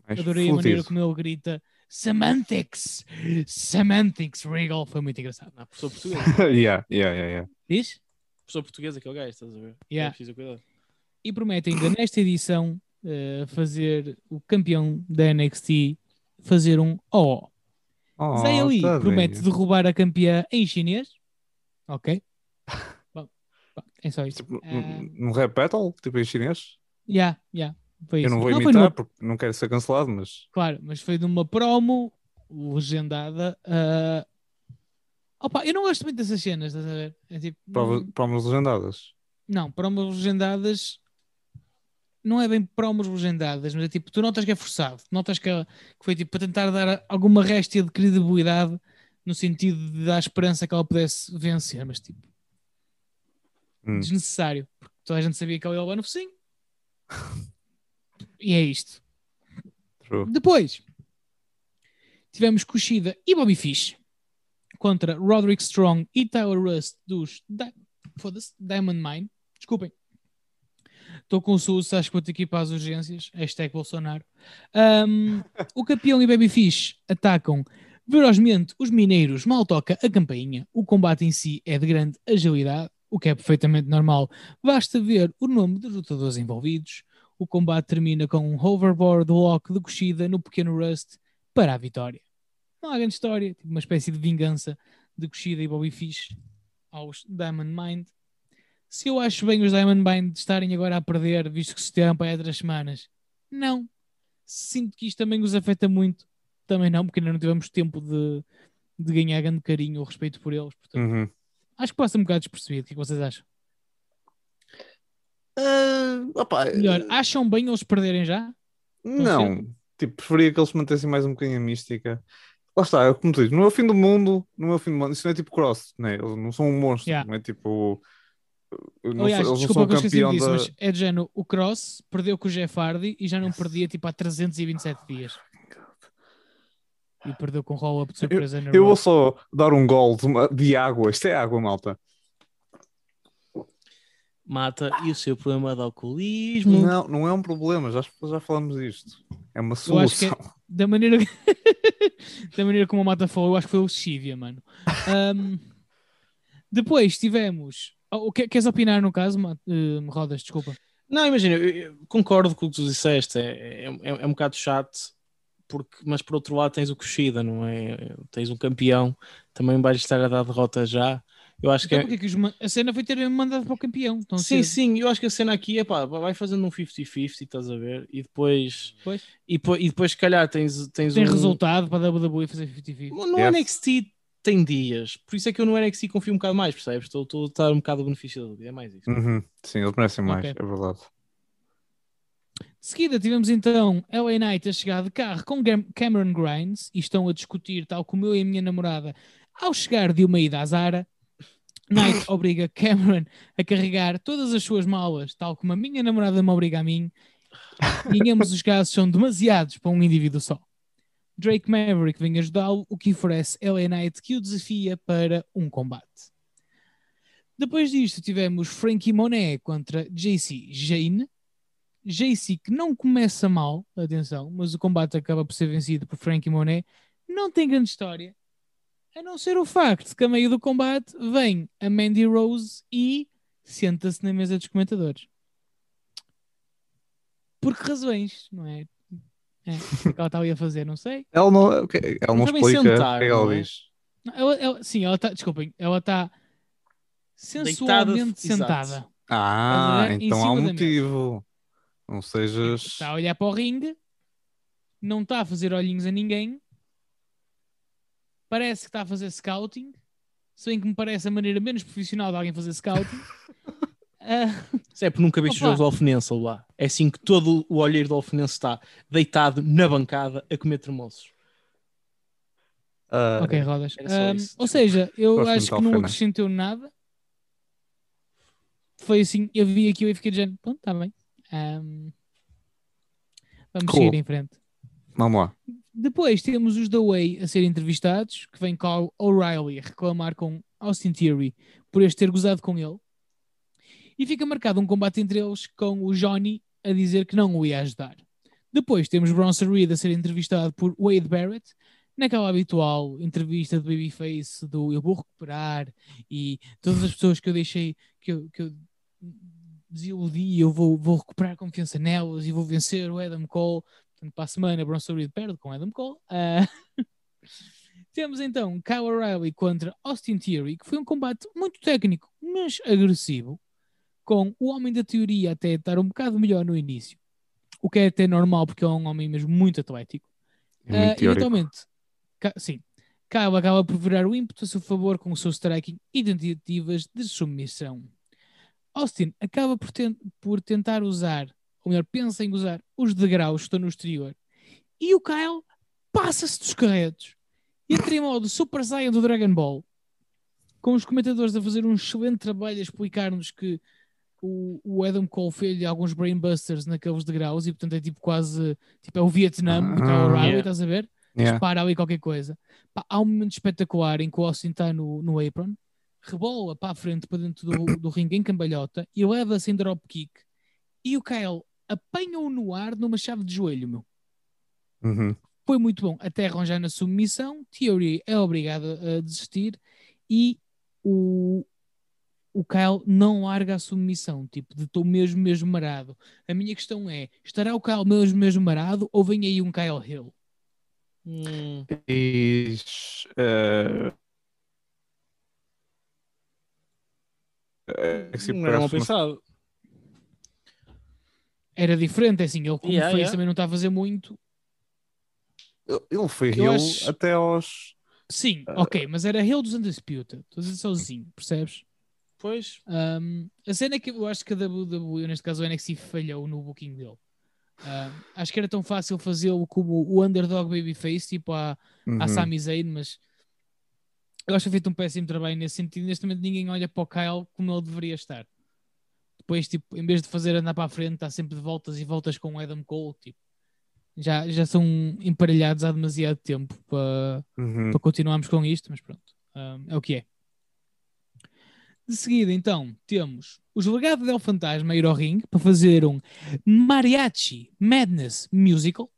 Mais Adorei a maneira como ele grita Semantics! Semantics, Regal. Foi muito engraçado. Não, professor português. yeah, yeah, yeah, yeah. Diz? professor português, aquele gajo, estás a ver? Yeah. É preciso cuidar. e promete ainda nesta edição eh, fazer o campeão da NXT fazer um O. Oh, Zay Ali tadinho. promete derrubar a campeã em chinês. Ok. É só isso. Tipo, Ah, num- num rap battle, tipo em chinês. yeah, yeah, foi Eu isso. não vou imitar numa- porque não quero ser cancelado, mas claro, mas foi de uma promo legendada a Opa, eu não gosto muito dessas cenas, estás a ver? É tipo, Prova- não, Promos legendadas. não, promos legendadas não é bem promos legendadas, mas é tipo, tu notas que é forçado, notas que, é- que foi tipo para tentar dar alguma réstia de credibilidade no sentido de dar esperança que ela pudesse vencer, mas tipo, Hum. desnecessário, porque toda a gente sabia que ia levar no focinho. e é isto. True. Depois tivemos Kushida e Bobby Fish contra Roderick Strong e Tyler Rust dos Di- Diamond Mine. Desculpem. Estou com o SUS, acho que vou ter que ir para as urgências. Hashtag Bolsonaro. Ahm, o campeão e Babyfish atacam ferozmente os mineiros, mal toca a campainha. O combate em si é de grande agilidade, o que é perfeitamente normal. Basta ver o nome dos lutadores envolvidos. O combate termina com um hoverboard lock de Kushida no pequeno Rust para a vitória. Não há grande história, tipo uma espécie de vingança de Kushida e Bobby Fish aos Diamond Mind. Se eu acho bem os Diamond Mind estarem agora a perder, visto que se tiveram para aí três semanas, não. Sinto que isto também os afeta muito, também não, porque ainda não tivemos tempo de, de ganhar grande carinho ou respeito por eles. Portanto, Uhum. Acho que passa um bocado despercebido. O que é que vocês acham? Ah, opá, Melhor, acham bem eles perderem já? Não, tipo, preferia que eles mantessem mais um bocadinho a mística. Lá está, é como tu dizes, não é o fim do mundo, não é o fim do mundo, isso não é tipo cross, né? Eles não são um monstro, Yeah. não é tipo. Não Aliás, não desculpa que eu esqueci disso, da. mas é de género, o Cross perdeu com o Jeff Hardy e já não perdia tipo há 327 dias. E perdeu com roll-up de surpresa Eu Raw. vou só dar um gol de, de água, isto é água, malta. Mata e o seu problema de alcoolismo. Não, não é um problema, já, já falamos disto. É uma Eu acho que é- solução. da maneira da maneira como a Mata falou, eu acho que foi o Chivia, mano. Ahm, depois tivemos. Oh, que- queres opinar no caso, eh, Rodas? Desculpa. Não, imagina, eu, eu concordo com o que tu disseste, é, é, é, é um bocado chato, porque, mas por outro lado tens o Kushida, não é? Tens um campeão, também vais estar a dar derrota já. Eu acho que Então, é, porque é que os a cena foi ter mandado para o campeão. Tão Sim, cedo. sim, eu acho que a cena aqui é pá, vai fazendo um 50-50, estás a ver? E depois, Pois. e, e depois, se calhar, tens, tens Tem um. resultado para a WWE fazer 50-50. No Yes. NXT tem dias, por isso é que eu no NXT confio um bocado mais, percebes? Estou, estou a dar um bocado o benefício da dúvida, é mais isso. Uhum, Sim, eles merecem mais, Ok. é verdade. De seguida tivemos então LA Knight a chegar de carro com Cameron Grimes e estão a discutir, tal como eu e a minha namorada, ao chegar de uma ida à Zara. Knight obriga Cameron a carregar todas as suas malas, tal como a minha namorada me obriga a mim. E ambos os casos são demasiados para um indivíduo só. Drake Maverick vem ajudá-lo, o que oferece LA Knight que o desafia para um combate. Depois disto tivemos Frankie Monet contra JC Jane. JC que não começa mal, atenção, mas o combate acaba por ser vencido por Frankie Monet. Não tem grande história, a não ser o facto de que a meio do combate vem a Mandy Rose e senta-se na mesa dos comentadores. Por que razões, não é? É, o que ela está ali a fazer, não sei. Ela não, ok, ela não explica sentar, é que ela não é? diz. Não, ela- ela- sim, ela está, desculpem, ela está sensualmente exato. sentada. Ah, Estás a ver? Em então há um motivo. Não sejas. Está a olhar para o ringue, não está a fazer olhinhos a ninguém, parece que está a fazer scouting, se bem que me parece a maneira menos profissional de alguém fazer scouting. Isso é porque nunca viste os Opa. jogos do Alfenense lá. É assim que todo o olheiro do Alfenense está deitado na bancada a comer tremoços. Ah, ok, Rodas. isso, ou seja, eu Gosto acho que não acrescentou nada. Foi assim, eu vi aquilo e fiquei de género, pronto, está bem. Ahm, vamos Cool. seguir em frente. Vamos lá. Depois temos os The Way a serem entrevistados, que vem Carl O'Reilly a reclamar com Austin Theory por este ter gozado com ele. E fica marcado um combate entre eles com o Johnny a dizer que não o ia ajudar. Depois temos Bronson Reed a ser entrevistado por Wade Barrett, naquela habitual entrevista de Babyface do eu vou recuperar e todas as pessoas que eu deixei, que eu, que eu desiludi, eu vou, vou recuperar confiança nelas e vou vencer o Adam Cole. Portanto, para a semana, Bronson Reed perde com Adam Cole. Ah, Temos então Kyle O'Reilly contra Austin Theory, que foi um combate muito técnico, mas agressivo, com o homem da teoria até estar um bocado melhor no início. O que é até normal, porque é um homem mesmo muito atlético. É muito teórico. eventualmente, sim. Kyle acaba por virar o ímpeto a seu favor com o seu striking e tentativas de submissão. Austin acaba por, ten- por tentar usar, ou melhor, pensa em usar os degraus que estão no exterior. E o Kyle passa-se dos carretos. E entra em modo Super Saiyan do Dragon Ball. Com os comentadores a fazer um excelente trabalho a explicar-nos que o, o Adam Cole fez alguns brainbusters naqueles degraus e portanto é tipo quase tipo é o Vietnã Kyle Ah. O'Reilly, Yeah. estás a ver? Yeah. dispara ali qualquer coisa. Pá, há um momento espetacular em que o Austin está no, no apron, rebola para a frente, para dentro do, do ringue em cambalhota e leva-se em dropkick. E o Kyle apanha-o no ar numa chave de joelho, meu. Uhum. Foi muito bom. Até arranjar na submissão, Theory é obrigado a desistir e o, o Kyle não larga a submissão. Tipo, de estou mesmo, mesmo marado. A minha questão é: estará o Kyle mesmo, mesmo marado ou vem aí um Kyle Hill? Hum, eh, é se não era mal parece uma- pensado. Era diferente, é assim, ele como Yeah, fez yeah. também não está a fazer muito. Ele foi Eu heel acho- até aos. Sim, Ah. ok, mas era Hill dos Undisputed, estou a dizer sozinho, percebes? Pois. Um, a cena é que eu acho que a WWE, neste caso o NXT, falhou no booking dele. Um, acho que era tão fácil fazê-lo como o underdog babyface, tipo a, a Uhum. Sami Zayn, mas eu acho que feito um péssimo trabalho nesse sentido. Neste momento ninguém olha para o Kyle como ele deveria estar. Depois, tipo, em vez de fazer andar para a frente, está sempre de voltas e voltas com o Adam Cole, tipo, já, já são emparelhados há demasiado tempo para, Uhum. para continuarmos com isto, mas pronto, um, é o que é. De seguida, então, temos os legados del Fantasma ir ao ringue para fazer um Mariachi Madness Musical,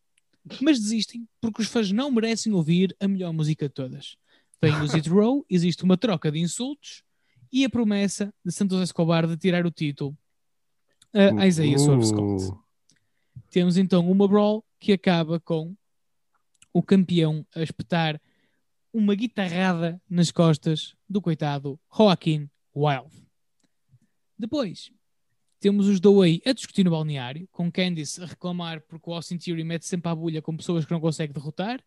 mas desistem porque os fãs não merecem ouvir a melhor música de todas. Vem o Zit Row, existe uma troca de insultos e a promessa de Santos Escobar de tirar o título a Isaiah Swerve Scott. Uh, Temos então uma brawl que acaba com o campeão a espetar uma guitarrada nas costas do coitado Joaquim Wild. Depois, temos os Dawei a discutir no balneário, com Candice a reclamar porque o Austin Theory mete sempre à bulha com pessoas que não consegue derrotar.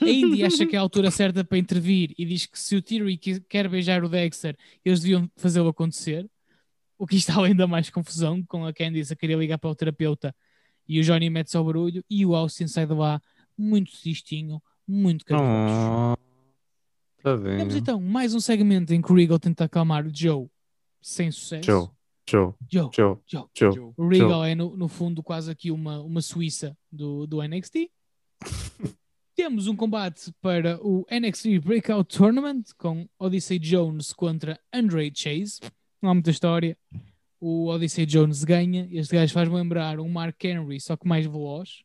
A Indy acha que é a altura certa para intervir e diz que se o Theory quer beijar o Dexter, eles deviam fazê-lo acontecer. O que está ainda mais confusão, com a Candice a querer ligar para o terapeuta e o Johnny mete-se ao barulho e o Austin sai de lá muito tristinho, muito cabisbaixo. oh, tadinho. Temos então mais um segmento em que o Regal tenta acalmar o Joe sem sucesso. Joe, Joe, Joe. Joe, Joe. Joe. Joe. O Regal é, no, no fundo, quase aqui uma, uma Suíça do, do NXT. Temos um combate para o NXT Breakout Tournament com Odyssey Jones contra Andre Chase. Não há muita história. O Odyssey Jones ganha. Este gajo faz-me lembrar um Mark Henry, só que mais veloz.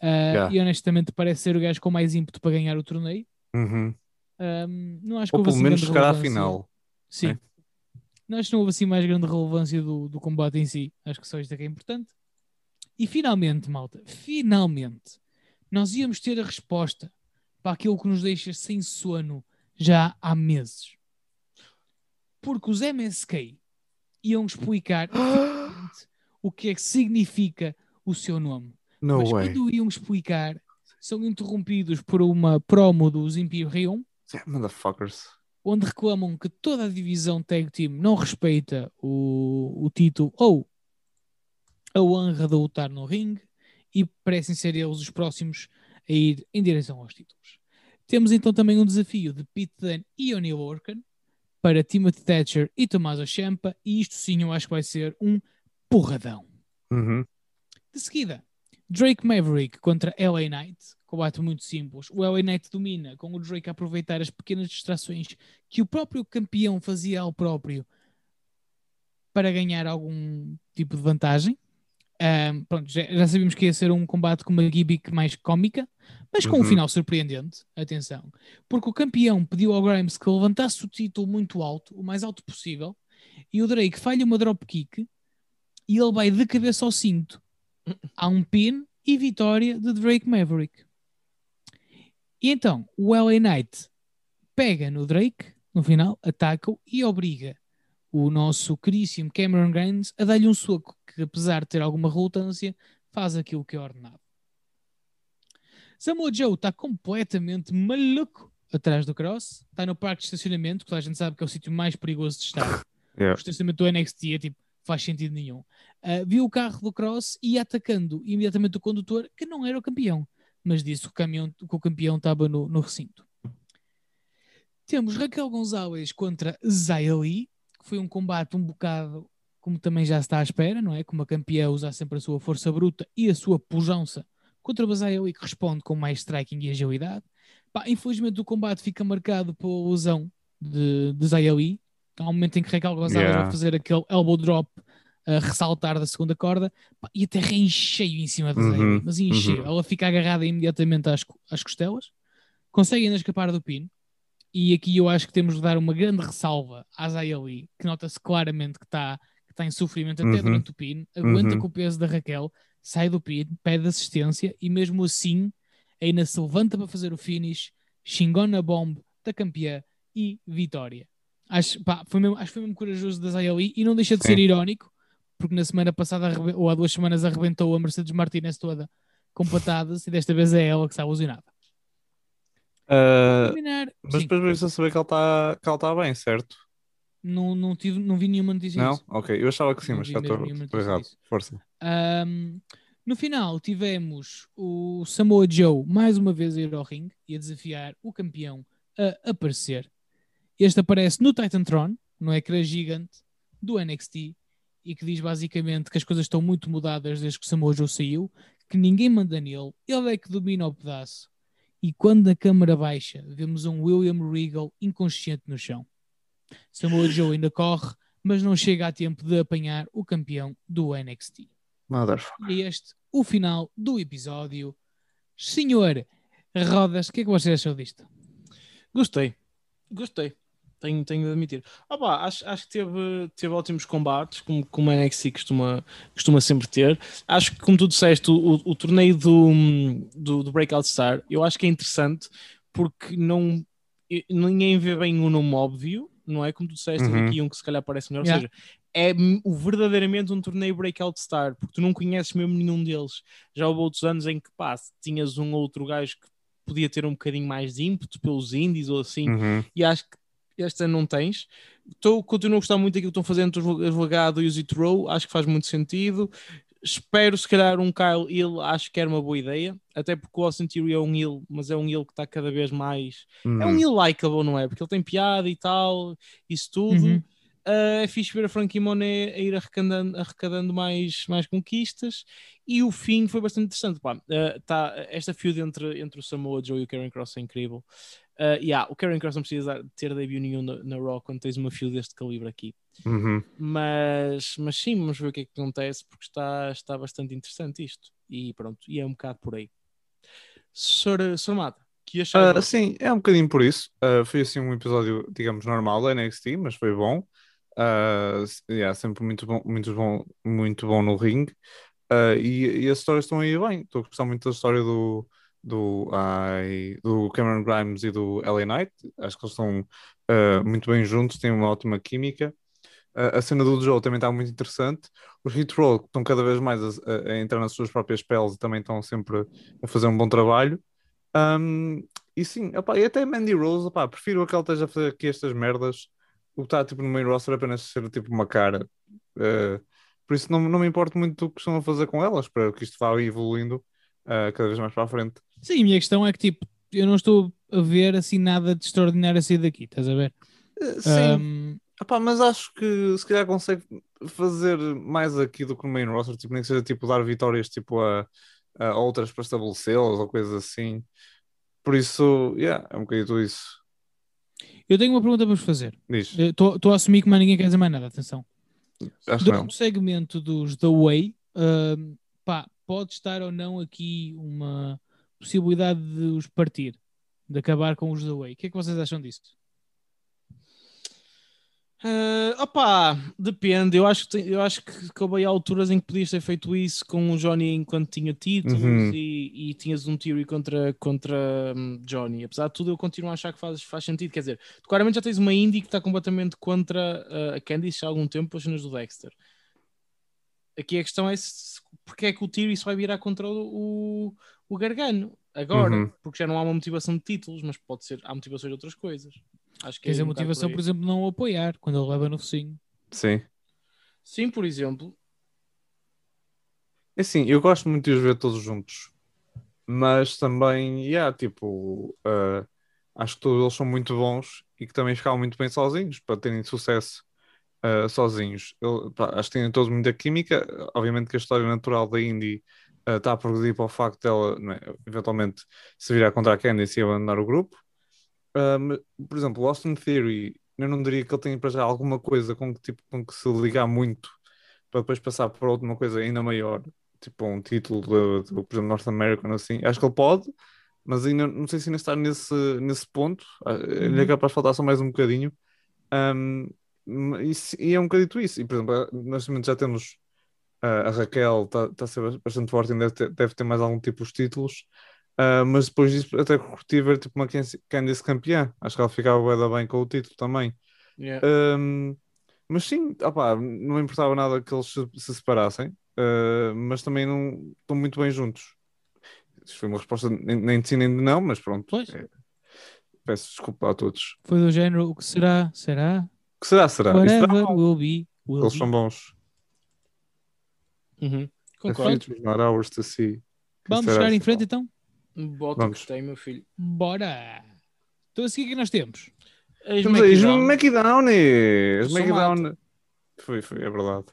Uh, Yeah. E honestamente parece ser o gajo com mais ímpeto para ganhar o torneio. Uhum. Um, não acho que Ou pelo assim menos chegar à final. Sim. né? Acho que não houve assim mais grande relevância do, do combate em si. Acho que só isto é que é importante. E finalmente, malta, finalmente, nós íamos ter a resposta para aquilo que nos deixa sem sono já há meses. Porque os MSK iam explicar o que é que significa o seu nome. No Mas way. quando iam explicar, são interrompidos por uma promo dos Imperium, Yeah, motherfuckers. Onde reclamam que toda a divisão tag team não respeita o, o título ou a honra de lutar no ringue e parecem ser eles os próximos a ir em direção aos títulos. Temos então também um desafio de Pete Dunne e O'Neill Orkan para Timothy Thatcher e Tommaso Ciampa e isto sim eu acho que vai ser um porradão. Uhum. De seguida, Drake Maverick contra LA Knight. Combate muito simples. O LA Knight domina, com o Drake a aproveitar as pequenas distrações que o próprio campeão fazia ao próprio para ganhar algum tipo de vantagem. Ahm, pronto, já, já sabíamos que ia ser um combate com uma gimmick mais cómica, mas com um Uhum. final surpreendente. Atenção, porque o campeão pediu ao Grimes que levantasse o título muito alto, o mais alto possível, e o Drake falha uma dropkick e ele vai de cabeça ao cinto. Há um pin e vitória de Drake Maverick. E então, o LA Knight pega no Drake, no final, ataca-o e obriga o nosso caríssimo Cameron Grimes a dar-lhe um soco que, apesar de ter alguma relutância, faz aquilo que é ordenado. Samoa Joe está completamente maluco atrás do Cross, está no parque de estacionamento, que a gente sabe que é o sítio mais perigoso de estar. Yeah. O estacionamento do NXT é tipo, faz sentido nenhum. Ah, viu o carro do Cross e atacando imediatamente o condutor, que não era o campeão, mas disse que o, caminhão, que o campeão estava no, no recinto. Temos Raquel Gonzalez contra Zaya Lee, que foi um combate um bocado como também já está à espera, não é? Como a campeã usa sempre a sua força bruta e a sua pujança contra Lee, que responde com mais striking e agilidade. Pá, infelizmente o combate fica marcado pela ilusão de, de Zaya Lee. Há um momento em que Raquel Gonzalez Yeah. vai fazer aquele elbow drop a ressaltar da segunda corda e aterra em cheio em cima da Zaya Uhum, mas em cheio. uhum. Ela fica agarrada imediatamente às, às costelas, consegue ainda escapar do pino. E aqui eu acho que temos de dar uma grande ressalva à Zaya Lee, que nota-se claramente que está que tá em sofrimento até Uhum. durante o pino, aguenta Uhum. com o peso da Raquel, sai do pino, pede assistência e mesmo assim ainda se levanta para fazer o finish, xingona bomb da campeã e vitória. Acho, pá, foi mesmo, acho que foi mesmo corajoso da Zaya Lee e não deixa de ser Sim. irónico, porque na semana passada, ou há duas semanas, arrebentou a Mercedes Martinez toda com patadas e desta vez é ela que está alucinada. Terminar, mas sim, depois veio-se a saber que ele está que tá bem, certo? não, não, tive, não vi nenhuma notícia Não? disso. Ok, eu achava que sim, Não mas já estou errado. disso. Força. Ahm, no final tivemos o Samoa Joe mais uma vez a ir ao ringue e a desafiar o campeão a aparecer. Este aparece no Titantron, no ecrã gigante do NXT e que diz basicamente que as coisas estão muito mudadas desde que Samoa Joe saiu, que ninguém manda nele, ele é que domina o pedaço. E quando a câmara baixa, vemos um William Regal inconsciente no chão. Samoa Joe ainda corre, mas não chega a tempo de apanhar o campeão do NXT. Motherfucker. E é este o final do episódio. Senhor Rodas, o que é que você achou disto? Gostei, gostei. Tenho, tenho de admitir. Ah, pá, acho, acho que teve, teve ótimos combates, como, como a NXT costuma, costuma sempre ter. Acho que, como tu disseste, o, o, o torneio do, do, do Breakout Star, eu acho que é interessante porque não, ninguém vê bem o nome óbvio, não é? Como tu disseste, Uhum. aqui um que se calhar parece melhor. Yeah. Ou seja, é o verdadeiramente um torneio Breakout Star, porque tu não conheces mesmo nenhum deles. Já houve outros anos em que, pá, tinhas um outro gajo que podia ter um bocadinho mais de ímpeto pelos indies ou assim, Uhum. e acho que este ano não tens. Estou, continuo a gostar muito daquilo que estão fazendo entre o advogado e o Zit Row, acho que faz muito sentido. Espero, se calhar, um Kyle Hill, acho que era uma boa ideia, até porque o Austin Theory é um Hill, mas é um Hill que está cada vez mais. É um Uhum. Hill likeable, não é? Porque ele tem piada e tal, isso tudo. Uhum. Uh, é fixe ver a Frankie Monet a ir arrecadando, arrecadando mais, mais conquistas e o fim foi bastante interessante. Pá. Uh, tá, esta feud entre, entre o Samoa Joe e o Karen Cross é incrível. Uh, yeah, o Karen Cross não precisa ter debut nenhum na, na Raw quando tens uma feud deste calibre aqui. Uhum. Mas, mas sim, vamos ver o que é que acontece porque está, está bastante interessante isto. E pronto, e é um bocado por aí. Sr. Mata, que achaste? Ah, sim, é um bocadinho por isso. Ah, foi assim um episódio, digamos, normal da NXT, mas foi bom. S- yeah, sempre muito bom, muito bom, muito bom no ringue. Ah, e, e as histórias estão aí bem. Estou a gostar muito da história do, do, ai, do Cameron Grimes e do LA Knight. Acho que eles estão ah, muito bem juntos, têm uma ótima química. Ah, a cena do Joe também está muito interessante. Os Hit Roll estão cada vez mais a, a- entrar nas suas próprias peles e também estão sempre a fazer um bom trabalho. Um, e sim, opá, e até Mandy Rose, opá, prefiro que ela esteja a fazer aqui estas merdas. O que está tipo, no main roster apenas ser tipo uma cara. Uh, por isso não, não me importo muito do que estão a fazer com elas. Espero que isto vá evoluindo uh, cada vez mais para a frente. Sim, a minha questão é que tipo, eu não estou a ver assim nada de extraordinário a sair daqui, estás a ver? Uh, sim, Ahm, opá, mas acho que se calhar consegue fazer mais aqui do que no main roster. Tipo, nem que seja tipo dar vitórias tipo, a, a outras para estabelecê-las ou coisas assim. Por isso, yeah, é um bocadinho isso. eu tenho uma pergunta para vos fazer. Estou a assumir que mais ninguém quer dizer mais nada, atenção. acho que não. Segmento dos The Way, ahm, pá, pode estar ou não aqui uma possibilidade de os partir, de acabar com os The Way. O que é que vocês acham disso? Uh, opá, depende. Eu acho que, tem- eu acho que houve aí alturas em que podias ter feito isso com o Johnny enquanto tinha títulos Uhum. e, e tinhas um Theory contra, contra hum, Johnny. Apesar de tudo, eu continuo a achar que faz, faz sentido. Quer dizer, tu claramente já tens uma indie que está completamente contra uh, a Candice há algum tempo, as cenas do Dexter. Aqui a questão é se, porque é que o Theory se vai virar contra o, o, Gargano. Agora, Uhum. porque já não há uma motivação de títulos, mas pode ser, há motivações de outras coisas. Acho que Quer dizer, é um motivação, por por exemplo, não o apoiar quando ele leva no focinho. Sim. Sim, por exemplo. É assim, eu gosto muito de os ver todos juntos, mas também, yeah, tipo, ah, acho que todos eles são muito bons e que também ficavam muito bem sozinhos para terem sucesso ah, sozinhos. Eu, pá, acho que têm todos muita química. Obviamente que a história natural da Indy está a progredir para o facto dela, é, eventualmente, se virar contra a Candice e abandonar o grupo. Ah, mas, por exemplo, o Austin Theory, eu não diria que ele tenha para já alguma coisa com que, tipo, com que se ligar muito para depois passar para outra coisa ainda maior, tipo um título, de, de, por exemplo, North American, assim. Acho que ele pode, mas ainda não sei se ainda está nesse, nesse ponto. Ah, Lhe é Uhum. capaz de faltar só mais um bocadinho. Um, e, e é um bocadito isso. E, por exemplo, momento já temos ah, a Raquel, está tá a ser bastante forte, ainda deve ter, deve ter mais algum tipo de títulos. Ah, mas depois disso, até curti ver tipo, uma Candice campeã. Acho que ela ficava bem com o título também. Yeah. Um, mas sim, opá, não me importava nada que eles se, se separassem, uh, mas também não estão muito bem juntos. Isto foi uma resposta nem, nem de sim nem de não, mas pronto. Pois. é. peço desculpa a todos. Foi do género, o que será? Será? O que será? Será? Será Whatever bom. will be, will Eles be. são bons. Uhum. Concordo. future's not ours to see. Vamos chegar em frente então? Bota Vamos. que tem, meu filho. Bora! Então a seguir o que nós temos? Temos aí SmackDown. Foi, foi, é verdade.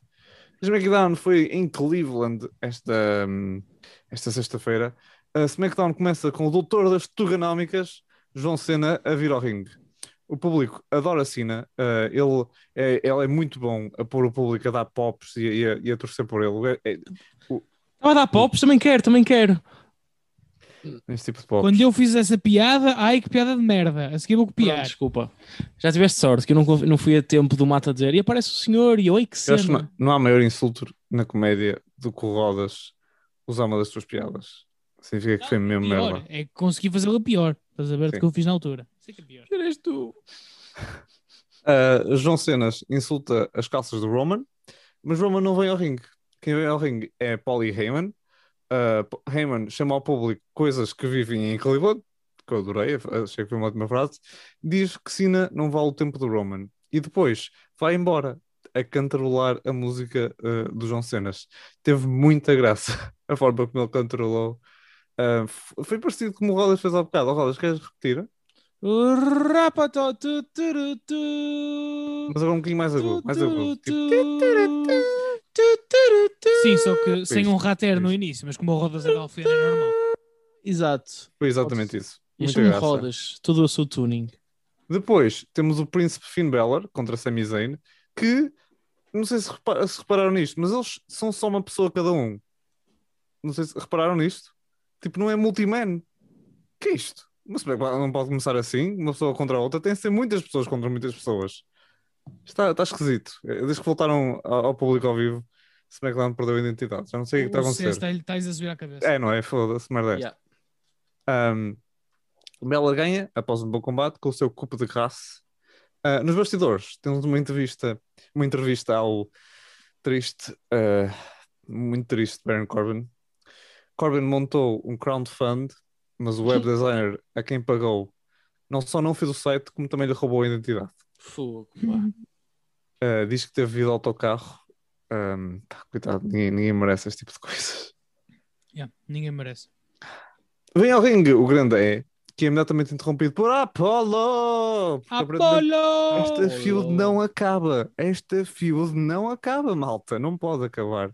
SmackDown foi em Cleveland esta, hum, esta sexta-feira. A SmackDown começa com o doutor das Tuganómicas, João Cena, a vir ao ringue. O público adora Cena. eh, ele, é, ele é muito bom a pôr o público a dar pops e, a- e a, e a torcer por ele. É, é, Estava a dar pops, também quero, também quero. esse tipo de pops. Quando eu fiz essa piada, ai que piada de merda. A seguir vou Pronto, copiar. desculpa. Já tiveste sorte que eu não, não fui a tempo do Mata dizer e aparece o senhor e oi que Eu acho que cena. não, não há maior insulto na comédia do que o Rodas usar uma das tuas piadas. Significa que foi mesmo Pior, merda. é que consegui fazê-la pior. Estás a ver do que eu fiz na altura. Sei que é pior. Eres tu. Uh, João Cenas insulta as calças do Roman, mas Roman não vem ao ringue. Quem vem ao ringue é Paulie Heyman. Uh, Heyman chama ao público coisas que vivem em Cleveland, que eu adorei, achei que foi uma ótima frase. Diz que Cena não vale o tempo do Roman. E depois vai embora a cantarolar a música uh, do João Cenas. Teve muita graça a forma como ele cantarolou. Uh, foi parecido como o Rodas fez há bocado. Oh, Rodas, queres repetir? Mas agora um bocadinho mais agudo. Mais agudo. Sim, só que sem um rater no início, mas como o Rodas a Galfiana é normal. Exato. Foi exatamente isso. E graça. rodas, todo o seu tuning. Depois temos o Príncipe Finn Balor contra Sami Zayn, que não sei se, se repararam nisto, mas eles são só uma pessoa cada um. Não sei se repararam nisto. Tipo, não é multiman. Que é isto? Mas não pode começar assim, uma pessoa contra a outra. Tem de ser muitas pessoas contra muitas pessoas. Está, está esquisito. Desde que voltaram ao, ao público ao vivo, SmackDown perdeu a identidade. Já não sei o que está a acontecer. César está-lhe a subir à cabeça. É, não é? Foda-se, merda é. Yeah. Um, o Bela ganha após um bom combate com o seu cupo de graça. Uh, nos bastidores, temos uma entrevista, uma entrevista ao triste, uh, muito triste Baron Corbin. Corbin montou um crowdfund, mas o web designer a quem pagou não só não fez o site, como também lhe roubou a identidade. Fogo. pá. Uh, diz que teve vida ao autocarro. Um, pá, coitado, ninguém, ninguém merece este tipo de coisas. Yeah, ninguém merece. Vem ao ringue o grande é, que é imediatamente interrompido por Apollo! Aparentemente Apollo! Esta feud não acaba. Esta feud não acaba, malta. Não pode acabar.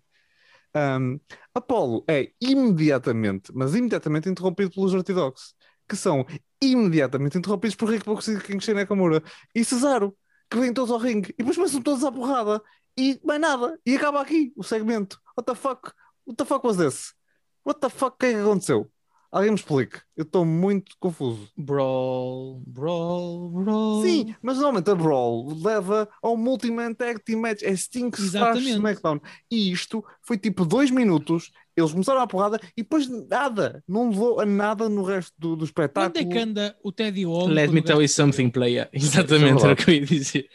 Um, Apollo é imediatamente, mas imediatamente interrompido pelos Ortodox, que são imediatamente interrompidos por Rick Books e Kingston Nakamura e Cesaro, que vêm todos ao ringue e depois começam todos à porrada e mais nada. E acaba aqui o segmento. What the fuck? What the fuck was this? What the fuck? Que é que aconteceu? Alguém me explique. Eu estou muito confuso. Brawl, brawl, brawl. Sim, mas normalmente a Brawl leva ao Multi-Man Tag Team Match. É Sting Exatamente. SmackDown. E isto foi tipo dois minutos. Eles começaram a porrada e depois nada. Não levou a nada no resto do, do Onde espetáculo. é que anda o Teddy Long? Let me tell you something, player. Exatamente, era o que eu ia dizer.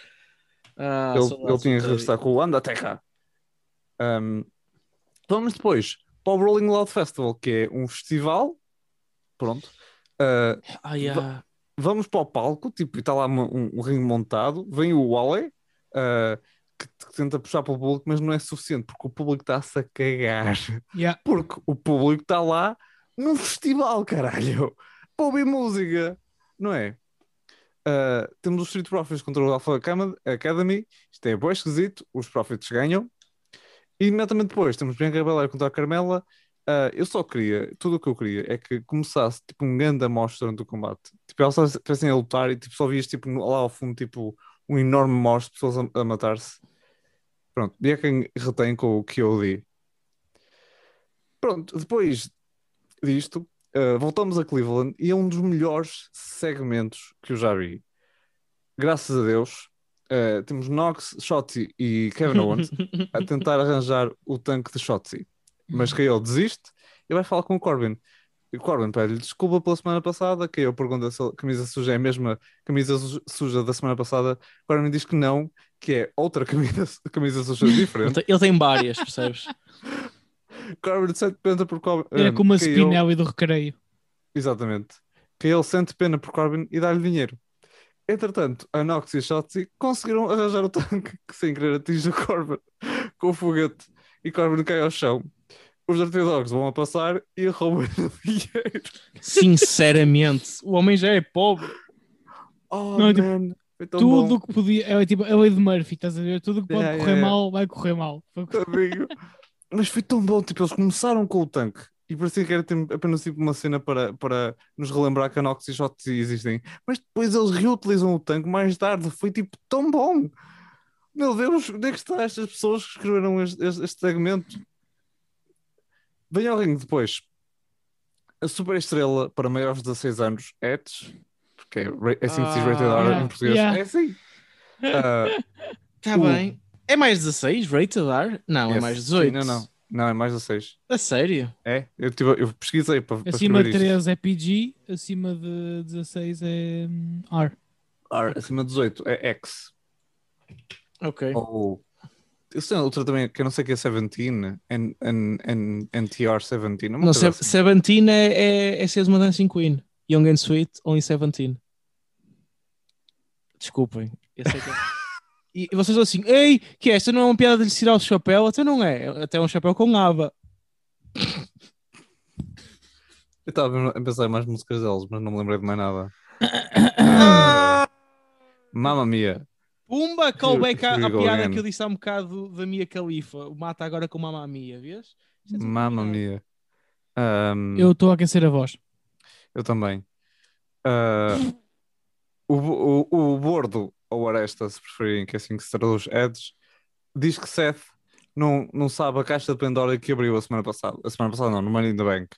Ah, ele, ele tinha que regressar com o Undertaker. Um, vamos depois para o Rolling Loud Festival, que é um festival pronto. Uh, yeah. vamos para o palco, tipo, e está lá um, um ringue montado, vem o Wally, uh, que, que tenta puxar para o público, mas não é suficiente, porque o público está-se a cagar. Yeah. Porque o público está lá num festival, caralho, para ouvir música, não é? Uh, temos os Street Profits contra o Alpha Academy, isto é bem esquisito, os Profits ganham. E imediatamente depois temos Bianca Belair contra a Carmela. Uh, eu só queria, tudo o que eu queria é que começasse tipo um grande amostra durante o combate. Tipo, elas estivessem a lutar e tipo, só vias tipo, lá ao fundo tipo, um enorme mostre de pessoas a, a matar-se. Pronto, Bianca retém com o QOD. Pronto, depois disto, uh, voltamos a Cleveland e é um dos melhores segmentos que eu já vi. Graças a Deus, uh, temos Knox, Shotzi e Kevin Owens a tentar arranjar o tanque de Shotzi. Mas KO desiste e vai falar com o Corbin. E o Corbin pede-lhe desculpa pela semana passada. KO pergunta se a camisa suja é a mesma camisa su- suja da semana passada. Corbin diz que não, que é outra camisa, camisa suja diferente. Ele tem várias, percebes? Corbin sente pena por Corbin. Era um, como a Spinelli do recreio. Exatamente. Que ele sente pena por Corbin e dá-lhe dinheiro. Entretanto, a Nox e a Shotzi conseguiram arranjar o tanque que sem querer atinge o Corbin com o foguete e Corbin cai ao chão. Os Dogs vão a passar e roubam o dinheiro. Sinceramente, o homem já é pobre. Oh, Não, tipo, man. Foi tão Tudo o que podia. É tipo é a lei de Murphy, estás a ver? Tudo o que pode Yeah, correr yeah, mal, vai correr mal. O Amigo. Mas foi tão bom, tipo, eles começaram com o tanque e parecia que era tipo, apenas tipo, uma cena para, para nos relembrar que a Nox e Shotzi existem. Mas depois eles reutilizam o tanque mais tarde, foi tipo tão bom. Meu Deus, onde é que estão estas pessoas que escreveram este, este, este segmento? Vem ao ringue depois. A super estrela para maiores de 16 anos, Edge, porque é, é assim que se diz rated R Ah, em português. yeah. É assim. Ah, Está O- bem. É mais 16, rated R? Não, é yes. mais Sim, 18. não, não. Não, é mais 16. A sério? É, eu, tive, eu pesquisei para, para Acima de escrever isto. 13 é PG, acima de 16 é R. R, acima de 18 é X. Ok. Ou. Eu sei outra também que eu não sei que é 17, N, N, N, NTR 17. uma Não, coisa se, assim. 17 é, é, é seres uma dancing queen. Young and sweet, only 17. Desculpem. Eu sei que é- E, e vocês estão assim, ei, que esta não é uma piada de lhe tirar o chapéu? Até não é. Até é um chapéu com aba. Eu estava a pensar em mais músicas deles, mas não me lembrei de mais nada. Mamma Mia. Pumba, callback à, piada que eu disse há um bocado da Mia Khalifa. O mata agora com Mamma Mia, vês? É Mamma. Mia. Ahm, Eu estou a aquecer a voz. Eu também. Ah, o, o, o Bordo, ou Aresta, se preferirem, que é assim que se traduz, Edge, diz que Seth não, não sabe a caixa de Pandora que abriu a semana passada. A semana passada não, no Money in the Bank.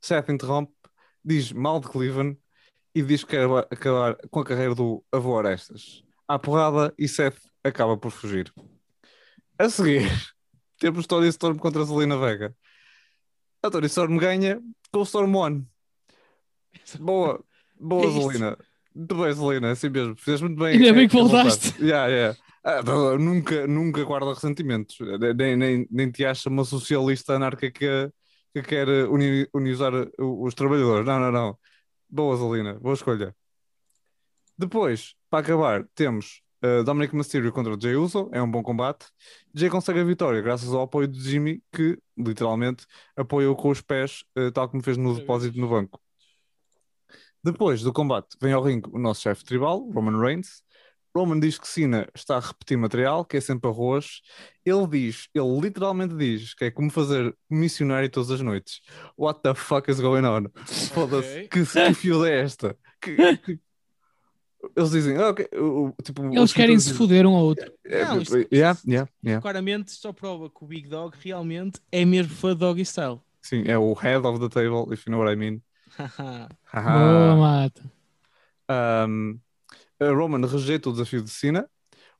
Seth interrompe, diz mal de Cleveland e diz que quer acabar com a carreira do avô Arestas. À porrada e Seth acaba por fugir. A seguir, temos Tony Storm contra Zelina Vega. A Tony Storm ganha com o Storm One. Boa, boa, É. Zelina. Muito bem, Zelina, assim mesmo. Fizeste muito bem. Ainda bem É, que é voltar. voltaste. Yeah, yeah. Ah, nunca, nunca guarda ressentimentos. Nem, nem, nem te acha uma socialista anarca que, que quer uni- unizar os trabalhadores. Não, não, não. Boa, Zelina. Boa escolha. Depois, para acabar, temos uh, Dominic Mysterio contra Jay Uso. É um bom combate. Jay consegue a vitória graças ao apoio de Jimmy, que literalmente apoiou com os pés, uh, tal como fez no depósito no banco. Depois do combate, vem ao ringue o nosso chefe tribal, Roman Reigns. Roman diz que Cena está a repetir material, que é sempre arroz. Ele diz, ele literalmente diz que é como fazer missionário todas as noites. What the fuck is going on? Foda-se, Ok. que, que fio é esta? Que- que- Eles dizem, ah, ok, o- o- tipo, Eles querem se dizem- foder um ao outro. É, Não, isto- yeah, yeah, yeah. Claramente só prova que o Big Dog realmente é mesmo fã de Doggy Style. Sim, é o head of the table, if you know what I mean. Boa, mata. Um, Roman rejeita o desafio de Cena.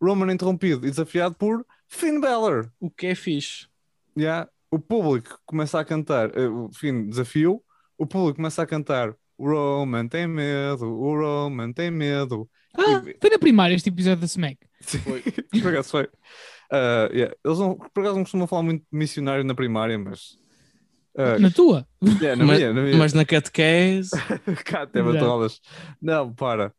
Roman interrompido e desafiado por Finn Balor. o que é fixe. Yeah. O público começa a cantar, o Finn desafio, o público começa a cantar o Roman tem medo, o Roman tem medo. Ah, foi na primária este episódio da Smack. Sim, Foi. por acaso foi. Ah, yeah. Eles não, por acaso não costumam falar muito de missionário na primária, mas Ah, Na tua? é, na mas, minha, na minha. mas na catequese. Cá, todas. Não, para.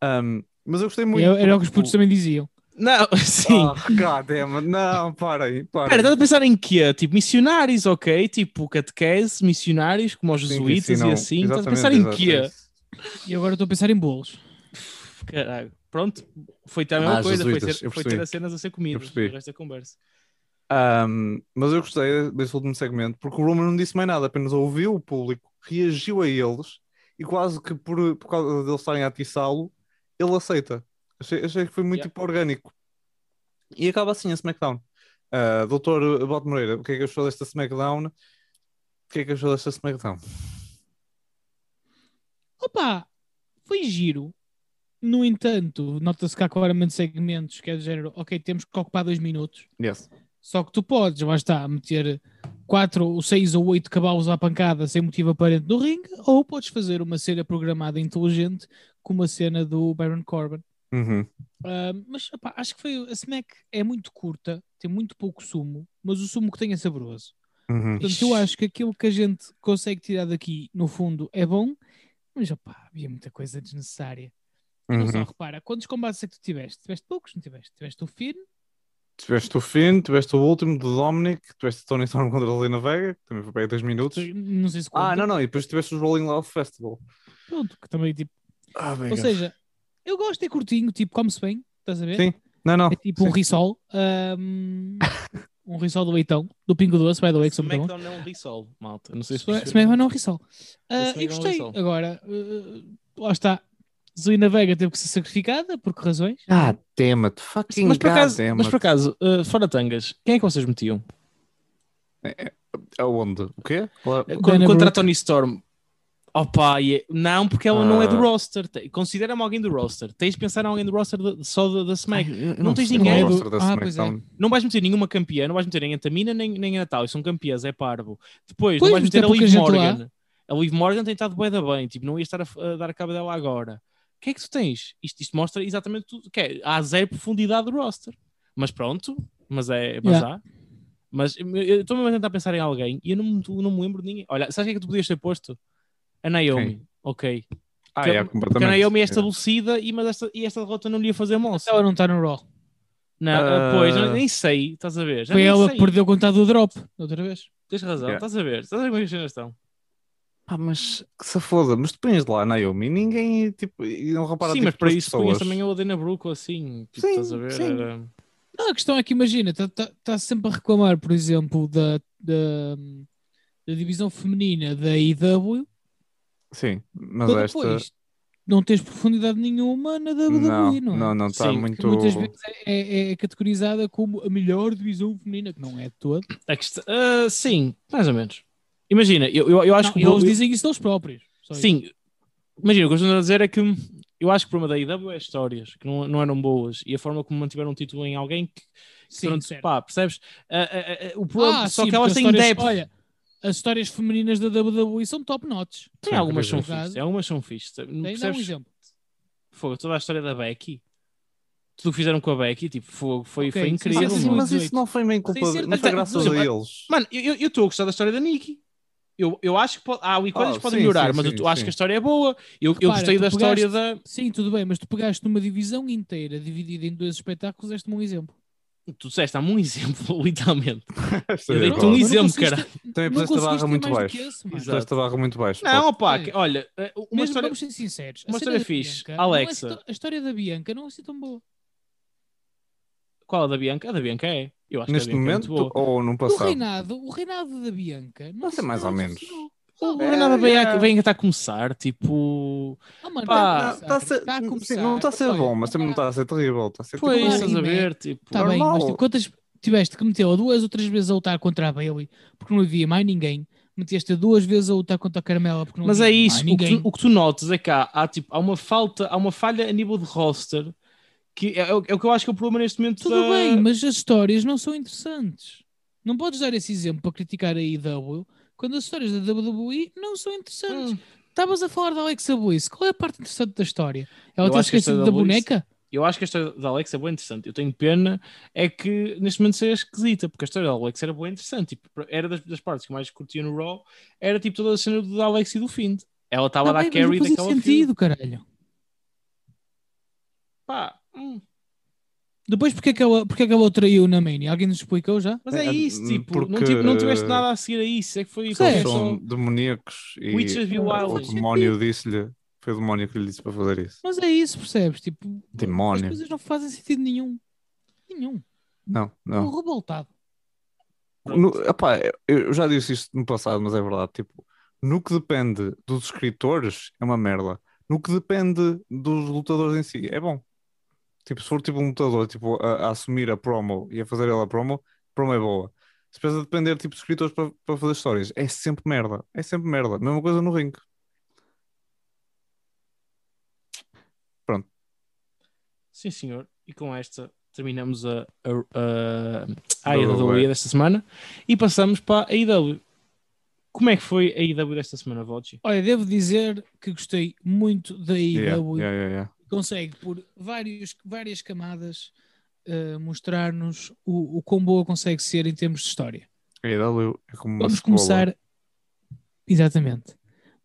Ahm, mas eu gostei muito. Era, era o que os putos também diziam. Não, sim. Ah, God damn. Não, para aí. Para Pera, estás a pensar em quê? Tipo, missionários, ok? Tipo, catequese, missionários, como os Sim, jesuítas e assim. Estás a pensar em quê? é E agora estou a pensar em bolos. Caralho. Pronto, foi também a mesma Ah, coisa. Foi ter, foi ter as cenas a ser comidas. O resto da conversa. Ahm, mas eu gostei desse último segmento porque o Roman não disse mais nada, apenas ouviu o público, reagiu a eles e quase que por, por causa deles estarem a atiçá-lo, ele aceita. Achei, achei que foi muito Yeah. tipo, orgânico. E acaba assim a SmackDown. Ah, doutor Bote Moreira, o que é que achou desta SmackDown? O que é que achou desta SmackDown? Opa, foi giro. No entanto, nota-se que há claramente segmentos que é do género, ok, temos que ocupar dois minutos. Yes. Só que tu podes, lá está, meter quatro, ou seis ou oito cavalos à pancada sem motivo aparente no ringue, ou podes fazer uma cena programada inteligente como a cena do Baron Corbin. Uhum. Ah, mas opá, acho que foi a Smack é muito curta, tem muito pouco sumo, mas o sumo que tem é saboroso. Uhum. Portanto, eu acho que aquilo que a gente consegue tirar daqui, no fundo, é bom, mas opá, havia muita coisa desnecessária. Não só, Uhum. repara, quantos combates é que tu tiveste? Tiveste poucos, não tiveste? Tiveste o Finn, Tiveste o Finn, tiveste o último do Dominic, tiveste o Tony Storm contra a Lena Vega, que também foi para aí 10 minutos. não sei se Ah, conta. não, não, e depois tiveste os Rolling Loud Festival. Pronto, que também, tipo, Ah, ou seja, eu gosto de curtinho, tipo, come-se bem, estás a ver? Sim, não, não. É tipo um sim. risol, ahm, um risol do leitão, do Pingo Doce, by the way, que são muito. SmackDown não é um risol, malta. Não sei se. SmackDown não é um risol. Ah, SmackDown e é um gostei. risol. Agora, ah, lá está. Zelina Vega teve que ser sacrificada, por que razões? God damn it, fucking Mas por god acaso, damn mas por acaso uh, fora tangas, quem é que vocês metiam? Aonde? O quê? Qual é- Quando, Dana contra a. Tony Storm. Opa, e é- não, porque ela não é do Ah. roster. Te- Considera-me alguém do roster. Tens de pensar em alguém do roster de- só da, da Smack. Ai, eu não tens ninguém. qual é o roster da Ah, pois é. SmackDown. Não vais meter nenhuma campeã, não vais meter nem a Tamina nem, nem a Natal. São campeãs, é parvo. Depois, Pois, não vais meter a Liv Morgan. A Liv Morgan tem estado bué da bem. Tipo, não ia estar a, a dar a cabo dela agora. O que é que tu tens? Isto, isto mostra exatamente tudo. Que é, há zero profundidade do roster. Mas pronto, mas é. Mas Yeah. há. Mas eu eu estou mesmo a tentar pensar em alguém e eu não, não me lembro de ninguém. Olha, sabes o que é que tu podias ter posto? A Naomi. Ok. Ah, Porque- é, Porque a completamente. Naomi é É. estabelecida e, mas esta, e esta derrota não lhe ia fazer moça. Ela não está no Raw. Não, Ah. pois, nem sei, estás a ver? Já Foi ela que perdeu conta do drop, outra vez. Tens razão, Yeah. estás a ver? Estás a ver como é que as cenas estão? Ah, mas que se foda, mas tu pões lá a Naomi, ninguém tipo, e não repara Sim, tipo, mas para isso punhas pessoas. também a Odena Brooke ou assim. Tipo, Sim, estás a ver? sim. Era- Não, a questão é que imagina, está tá, tá sempre a reclamar, por exemplo, da, da, da divisão feminina da IW, Sim, mas para esta depois não tens profundidade nenhuma na WWE, não, não, é? não, não está Sim, Que muito. muitas vezes é, é- é categorizada como a melhor divisão feminina, que não é de todo. A questão- ah, sim, mais ou menos. Imagina, eu, eu, eu acho Não, que. e eles eu- dizem isso deles próprios. Só isso. Sim, imagina, o que eu estou a dizer é que eu acho que o problema da IW é histórias que não, não eram boas e a forma como mantiveram um título em alguém que. Sim, durante- certo. pá, percebes? Ah, ah, o problema, Ah, só sim, que elas têm depth. Olha, as histórias femininas da WWE são top notch. Tem Sim, algumas são incrível. fixas, algumas são fixas. Tem, um exemplo. Fogo, toda a história da Becky. Tudo o que fizeram com a Becky, tipo, fogo, foi, Ok, foi incrível. Mas 18. isso não foi bem culpa Sem de... ser- não foi graças a eles. Mano, eu eu estou a gostar da história da Nikki. Eu, eu acho que pode, há ali coisas Ah, que podem sim, melhorar, sim, mas sim, eu acho sim. que a história é boa. Eu, eu Repara, gostei tu da história pegaste- da. Sim, tudo bem, mas tu pegaste numa divisão inteira dividida em dois espetáculos, deste-me um exemplo. Tu disseste, dá-me um exemplo, literalmente. Eu é dei-te um não exemplo, cara. Também não puseste a barra muito baixo. Puseste a barra muito baixo. Não, opá, É. que- olha, eh, uma Mesmo história. vamos ser sinceros. uma história fixe. Bianca não é Alexa. assim tão- a história da Bianca não é assim tão boa. Qual a da Bianca? A da Bianca é. Eu acho Neste que a Bianca momento é muito boa. ou no O passado? reinado, o reinado da Bianca não Vai ser mais ou não menos. funcionou. O Bianca yeah. vem está a começar, tipo. Ah, mano, Pá, Tá a sim, começar. não está a ser Olha, bom, mas também não está a ser terrível. Está a ser Pois, tipo, estás a ver? Tipo. Está bem, mas normal. tipo, quantas tiveste que metê-la duas ou três vezes a lutar contra a Bailey porque não havia mais ninguém? Meteste duas vezes a lutar contra a Carmela porque não Mas havia é isso, mais o que, tu, o que tu notas é que há, há, tipo, há uma falta, há uma falha a nível de roster que é, é o é o que eu acho que é o problema neste momento. Tudo da- bem, mas as histórias não são interessantes. Não podes dar esse exemplo para criticar a IW quando as histórias da WWE não são interessantes. Hum, Estavas a falar da Alexa Bliss. Qual é a parte interessante da história? Ela a esquecido história da da boneca? Eu acho que a história da Alex é boa interessante. Eu tenho pena é que neste momento seja esquisita, porque a história da Alex era boa interessante. Tipo, era das, das partes que mais curtia no Raw, era tipo toda a cena do Alex e do Find. Ela estava a Tá dar bem, mas carry daquela sentido, caralho. Pá, hum. Depois, porque é que ela, porque é que ela o traiu na Mania? Alguém nos explicou já? Mas é É, isso, tipo, não, porque- tive- não tiveste nada a seguir a isso. É que foi Eles só- são demoníacos e Witches be o wild. demónio disse-lhe, foi o demónio que lhe disse para fazer isso. Mas é isso, percebes? Tipo, as Demónio. coisas não fazem sentido nenhum. Nenhum. Não, não. Estou revoltado. No, epá, eu já disse isto no passado, mas é verdade. Tipo, no que depende dos escritores, é uma merda. No que depende dos lutadores em si, é bom. Tipo, se for tipo um lutador tipo, a, a assumir a promo e a fazer ela a promo, a promo é boa. Se precisa depender tipo, de escritores para, para fazer histórias, é sempre merda. É sempre merda. Mesma coisa no ringue. Sim, senhor. E com esta terminamos a, a, a, a. AEW desta semana e passamos para a IW. Como é que foi a IW desta semana, Volchi? Olha, devo dizer que gostei muito da Yeah, IW. yeah, yeah, yeah. Consegue, por vários, várias camadas, eh, mostrar-nos o, o quão boa consegue ser em termos de história. A AEW é como uma Vamos cebola. começar. Exatamente.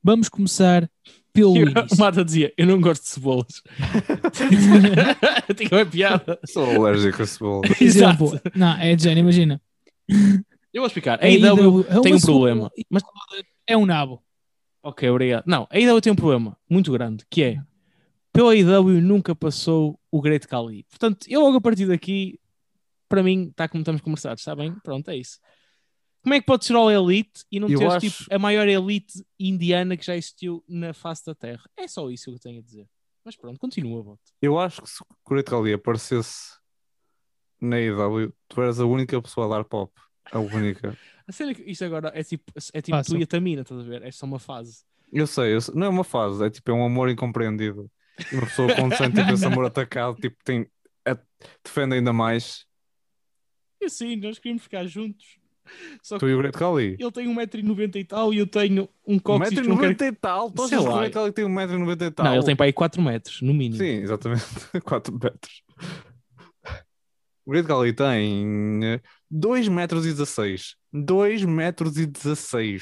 Vamos começar pelo O início. Mata dizia: Eu não gosto de cebolas. Tinha uma piada. Sou alérgico a cebola. Por exemplo, não, é de género, imagina. Eu vou explicar. A A IW IW é tem um problema. Mas, É um nabo. ok, obrigado. Não, a IW tem um problema muito grande que é pela IW nunca passou o Great Khali. Portanto, eu logo a partir daqui, para mim, está como estamos conversados, está bem? Pronto, é isso. Como é que pode ser All Elite e não Eu teres acho- tipo, a maior elite indiana que já existiu na face da Terra? É só isso que eu tenho a dizer. Mas pronto, continua, voto. Eu acho que se o Correto Cali aparecesse na AEW, tu eras a única pessoa a dar pop. A única. A cena é que isto agora é tipo, é tipo Passa. tu e a Tamina, estás a ver? É só uma fase. Eu sei, eu sei, não é uma fase, é tipo é um amor incompreendido. E uma pessoa com sente tipo, esse amor atacado, tipo, tem, a, defende ainda mais. E assim, nós queríamos ficar juntos. Só tu e o Great Khali? Ele tem 1,90m e tal e eu tenho um cóccix... 1,90m quer... e tal? Tu achas o Great Khali tem 1,90m e tal? Não, ele tem para aí 4 metros, no mínimo. Sim, exatamente. 4 metros. O Great Khali tem eh, 2,16m. 2,16m.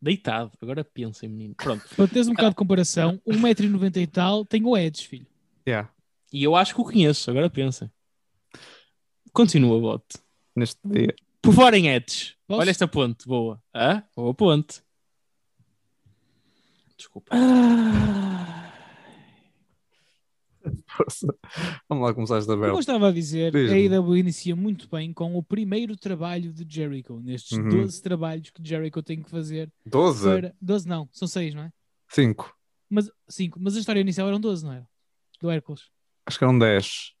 Deitado. Agora pensem, menino. Pronto. Para teres um bocado de comparação, 1,90m e tal tem o Edge, filho. Yeah. E eu acho que o conheço. Agora pensem. Continua, bote. Neste dia. Por fora em Edge. Posso? Olha esta ponte. Boa. Hã? Boa ponte. Desculpa. Vamos lá começar esta Como merda. eu estava a dizer, a. AEW inicia muito bem com o primeiro trabalho de Jericho, nestes Uhum. 12 trabalhos que Jericho tem que fazer 12? para. 12 não, são 6, não é? 5. Mas 5, mas a história inicial eram 12, não era? Do Hércules. Acho que eram 10.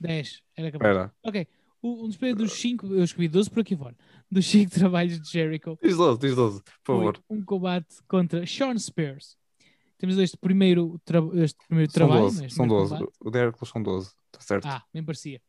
10, era capaz. Espera. Ok. Um dos primeiros dos 5, eu escrevi 12 por aqui fora. Dos 5 trabalhos de Jericho Diz 12, diz 12, por favor. um combate contra Sean Spears. Temos este primeiro, tra este primeiro São trabalho. 12, este são primeiro 12. combate. O de Hércules são 12. Está certo. Ah, bem parecia.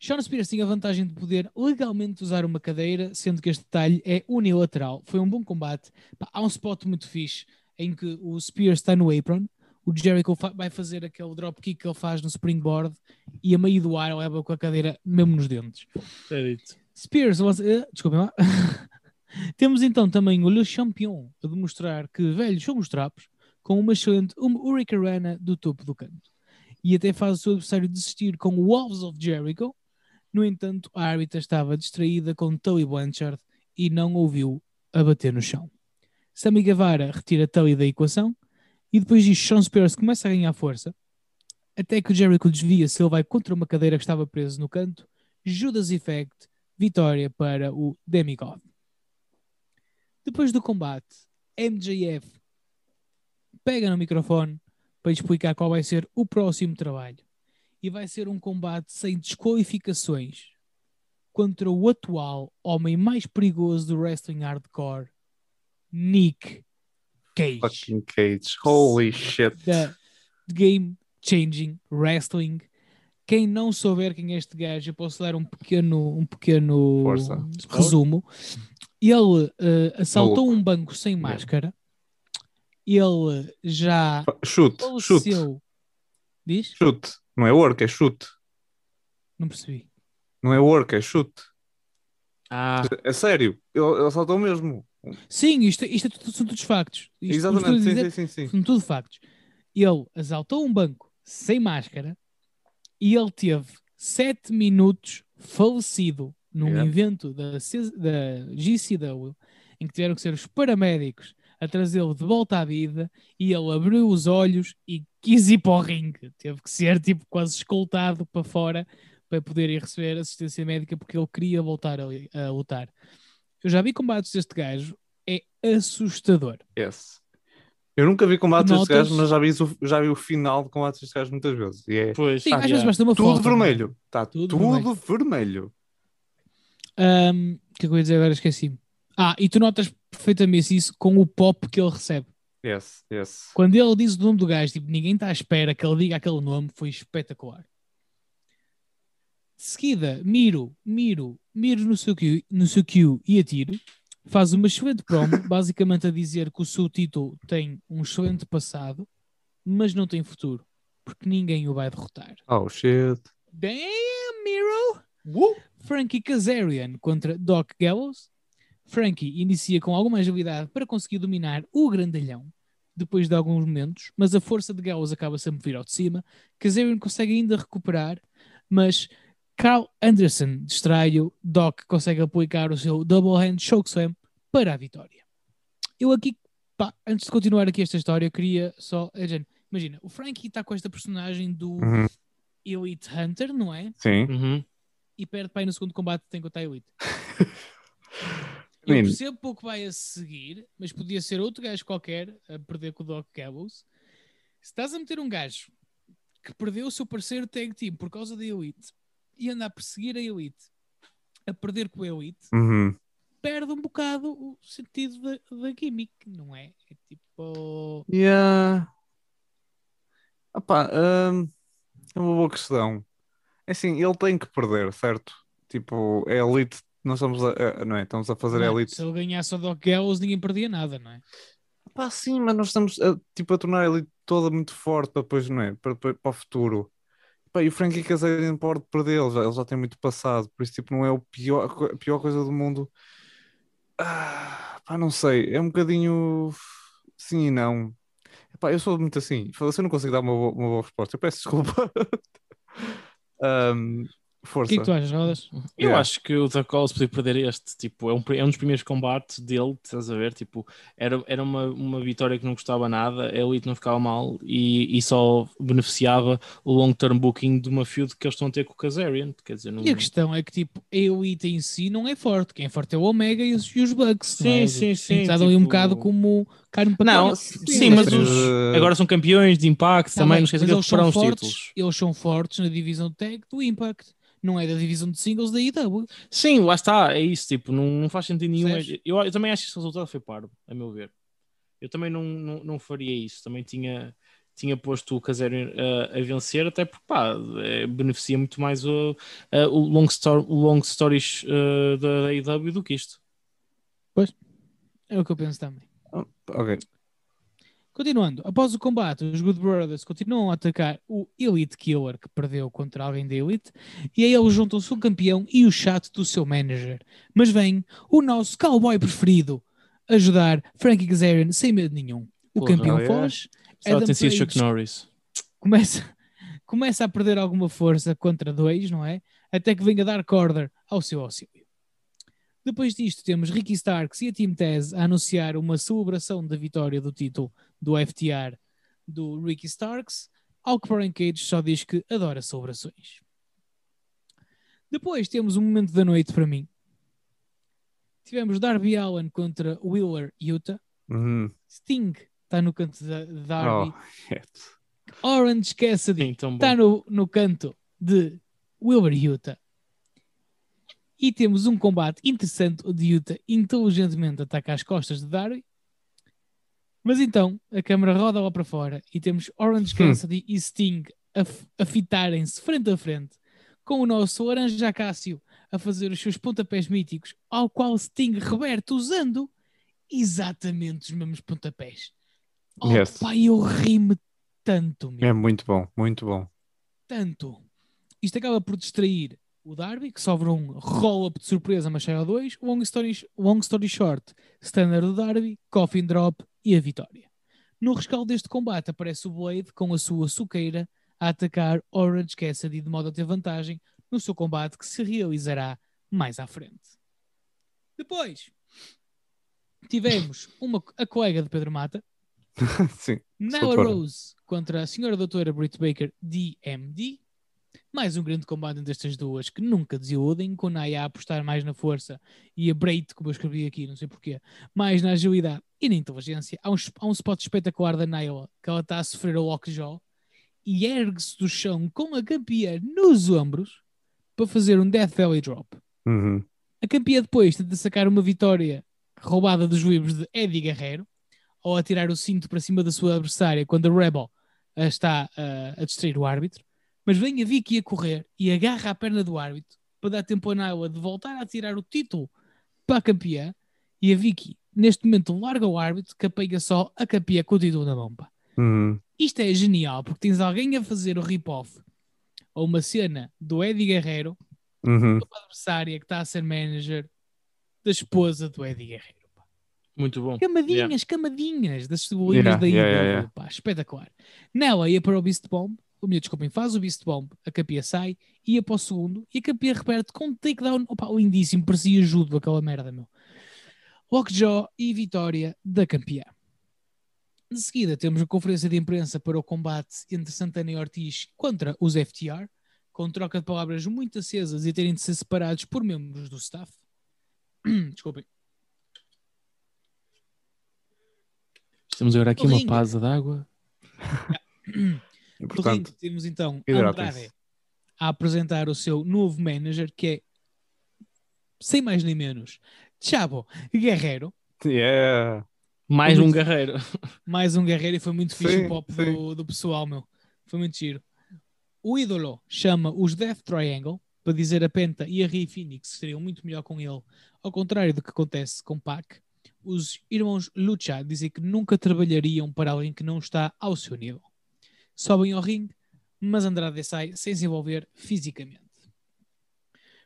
Sean Spears tinha a vantagem de poder legalmente usar uma cadeira, sendo que este detalhe é unilateral. Foi um bom combate. Pá, há um spot muito fixe em que o Spears está no apron, o Jericho fa- vai fazer aquele dropkick que ele faz no springboard e a meio do ar leva com a cadeira mesmo nos dentes. É dito. Spears, uh, desculpem lá. Temos então também o Le Champion a demonstrar que velhos são os trapos, com uma excelente um Hurricanrana do topo do canto. E até faz o seu adversário desistir com o Wolves of Jericho. No entanto, a árbitra estava distraída com Tully Blanchard e não ouviu a bater no chão. Sammy Guevara retira Tully da equação e depois disso Sean Spears começa a ganhar força até que o Jericho desvia-se ele vai contra uma cadeira que estava presa no canto. Judas Effect vitória para o Demigod. Depois do combate, MJF pega no microfone para explicar qual vai ser o próximo trabalho. E vai ser um combate sem desqualificações contra o atual homem mais perigoso do wrestling hardcore, Nick Cage Fucking Cage. Holy shit. da Game Changing Wrestling. Quem não souber quem é este gajo, eu posso dar um pequeno, um pequeno Força. resumo. Ele eh, assaltou Maluco. um banco sem máscara. Ele já Chute, chute. faleceu Diz? Chute. Não é work, é chute. Não percebi. Não é work, é chute. Ah, É sério. Ele, ele saltou mesmo. Sim, isto, isto é tudo- são todos factos. Isto, Exatamente, sim, dizer sim, sim, sim. São tudo factos. Ele assaltou um banco sem máscara e ele teve sete minutos falecido num Yeah. evento da, C- da GCW em que tiveram que ser os paramédicos a trazê-lo de volta à vida e ele abriu os olhos e quis ir para o ringue. Teve que ser tipo quase escoltado para fora para poder ir receber assistência médica porque ele queria voltar a, a lutar. Eu já vi combates deste gajo, é assustador. Yes. Eu nunca vi combates deste gajo, mas já vi, o- já vi o final de combates deste gajo muitas vezes. E é pois. Sim, ah, às yeah. vezes basta uma tudo foto. é? vermelho. Está Tudo tudo, vermelho. vermelho. Um, O que é que eu ia dizer agora? Esqueci-me. Ah, e tu notas perfeitamente isso com o pop que ele recebe. Yes, yes. Quando ele diz o nome do gajo, tipo, ninguém está à espera que ele diga aquele nome, foi espetacular. De seguida, miro, miro, miro no seu Q, no seu Q e atiro. Faz uma excelente promo, basicamente a dizer que o seu título tem um excelente passado, mas não tem futuro, porque ninguém o vai derrotar. Oh shit. Damn, Miro! Frankie Kazarian contra Doc Gallows. Frankie inicia com alguma agilidade para conseguir dominar o grandalhão depois de alguns momentos, mas a força de Gallows acaba sempre a vir ao de cima. Kazarian consegue ainda recuperar, mas Carl Anderson distrai-o. Doc consegue aplicar o seu double hand chokeslam para a vitória. Eu aqui, pá, antes de continuar aqui esta história, eu queria só. é, gente, Imagina, o Frankie está com esta personagem do Uhum. Elite Hunter, não é? Sim. Uhum. E perde para aí no segundo combate tem contra a Elite. Eu percebo pouco vai a seguir, mas podia ser outro gajo qualquer a perder com o Doc Gallows. Se estás a meter um gajo que perdeu o seu parceiro tag team por causa da Elite e anda a perseguir a Elite, a perder com a Elite, Uhum. perde um bocado o sentido da, da gimmick, não é? É tipo. Yeah. Opá, hum, é uma boa questão. É assim, ele tem que perder, certo? Tipo, é elite, nós estamos a, não é? Estamos a fazer não, elite. se ele ganhasse o Doc Gallows, ninguém perdia nada, não é? Pá, sim, mas nós estamos a, tipo, a tornar a elite toda muito forte para depois, não é? Para, para, para o futuro. Pá, e o Frankie Kazarian pode perder, ele já, ele já tem muito passado, por isso, tipo, não é o pior, a pior coisa do mundo. Ah, pá, não sei, é um bocadinho sim e não. Pá, eu sou muito assim, se eu não consigo dar uma boa, uma boa resposta, eu peço desculpa. Um, Ahm, O força. que é que tu achas, Rodas? Eu Yeah. acho que o Doc Gallows podia perder este, tipo, é um, é um dos primeiros combates dele, estás a ver, tipo, era, era uma, uma vitória que não gostava nada, a Elite não ficava mal e, e só beneficiava o long-term booking de uma feud que eles estão a ter com o Kazarian, quer dizer, não... E a questão é que, tipo, a Elite em si não é forte. Quem é forte é o Omega e os, e os Bucks. Sim, é? sim, sim, estado ali um tipo- bocado como carne para Não, comer. sim, mas mas, os, agora são campeões de Impact, Tá também bem, não que eles eles são fortes, títulos. eles são fortes na divisão tag do Impact. Não é da divisão de singles da IW. Sim, lá está, é isso, tipo, não, não faz sentido nenhum. Eu, eu também acho que esse resultado foi parvo, a meu ver. Eu também não, não, não faria isso, também tinha, tinha posto o Kazarian uh, a vencer, até porque pá, eh, beneficia muito mais o, eh, o long, story, o long stories eh, da AEW do que isto. É o que eu penso também. Ok. Continuando, após o combate, os Good Brothers continuam a atacar o Elite Killer que perdeu contra alguém da Elite, e aí eles juntam-se o campeão e o chato do seu manager. Mas vem o nosso cowboy preferido ajudar Frankie Kazarian sem medo nenhum. O Porra, campeão yeah. foge, Só Adam tem sido Page Chuck Norris. começa, começa a perder alguma força contra dois, não é? Até que venha dar corda ao seu auxílio. Depois disto, temos Ricky Starks e a Team Taz a anunciar uma celebração da vitória do título do FTR do Ricky Starks, ao que Brian Cage só diz que adora celebrações. Depois temos um momento da noite para mim. Tivemos Darby Allen contra Wheeler Utah. Uhum. Sting está no canto da de Darby. Oh. Orange Cassidy está no, no canto de Wilbur Utah. E temos um combate interessante onde Utah inteligentemente ataca as costas de Darby. Mas então a câmera roda lá para fora e temos Orange Hum. Cassidy e Sting a, a fitarem-se frente a frente com o nosso Orange Acácio a fazer os seus pontapés míticos, ao qual Sting reverte usando exatamente os mesmos pontapés. Oh, Yes. pai, eu ri-me tanto, meu, É muito bom, muito bom. tanto. Isto acaba por distrair o Darby, que sofre um roll-up de surpresa, mas sai ao 2. Long story, long story short, standard do Darby, coffin drop e a vitória. No rescaldo deste combate aparece o Blade com a sua suqueira a atacar Orange Cassidy de modo a ter vantagem no seu combate que se realizará mais à frente. Depois tivemos uma, a colega de Pedro Mata, Sim. Rose contra a senhora doutora Britt Baker, DMD. Mais um grande combate entre estas duas que nunca desiludem, com Naya a apostar mais na força e a Britt, como eu escrevi aqui, não sei porquê, mais na agilidade e na inteligência. Há um, há um spot espetacular da Nyla que ela está a sofrer o lockjaw e ergue-se do chão com a campeã nos ombros para fazer um Death Valley Drop. Uhum. A campeã depois tenta sacar uma vitória roubada dos livros de Eddie Guerrero ao atirar o cinto para cima da sua adversária quando a Rebel está ah, a distrair o árbitro. Mas vem a Vicky a correr e agarra a perna do árbitro para dar tempo a Nyla de voltar a tirar o título para a campeã. E a Vicky, neste momento, larga o árbitro que apega só a campeã com o título na mão. pá. Uhum. Isto é genial porque tens alguém a fazer o rip-off ou uma cena do Eddie Guerrero Uhum. uma adversária que está a ser manager da esposa do Eddie Guerreiro. pá. Muito bom. Camadinhas, camadinhas das cebolinhas Yeah, da yeah, IW, yeah, yeah. pá, espetacular. Nela ia para o Beast Bomb, o meu desculpem, faz o Beast Bomb, a capia sai, ia para o segundo e a capia repete com um takedown, opa, lindíssimo, parecia judo aquela merda, meu. Lockjaw e vitória da campeã. De seguida temos a conferência de imprensa para o combate entre Santana e Ortiz contra os FTR, com troca de palavras muito acesas e terem de ser separados por membros do staff. Desculpem. Estamos agora aqui O uma ringue. pausa de Importante. ringue temos então. Andrade a apresentar o seu novo manager, que é, sem mais nem menos, Chavo Guerrero. Yeah. Mais Muito- um guerreiro. Mais um guerreiro e foi muito fixe Sim, o pop do, do pessoal, meu. Foi muito giro. O ídolo chama os Death Triangle para dizer a Penta e a Rei Phoenix seriam muito melhor com ele, ao contrário do que acontece com Pac. Os irmãos Lucha dizem que nunca trabalhariam para alguém que não está ao seu nível. Sobem ao ringue, mas Andrade sai sem se envolver fisicamente.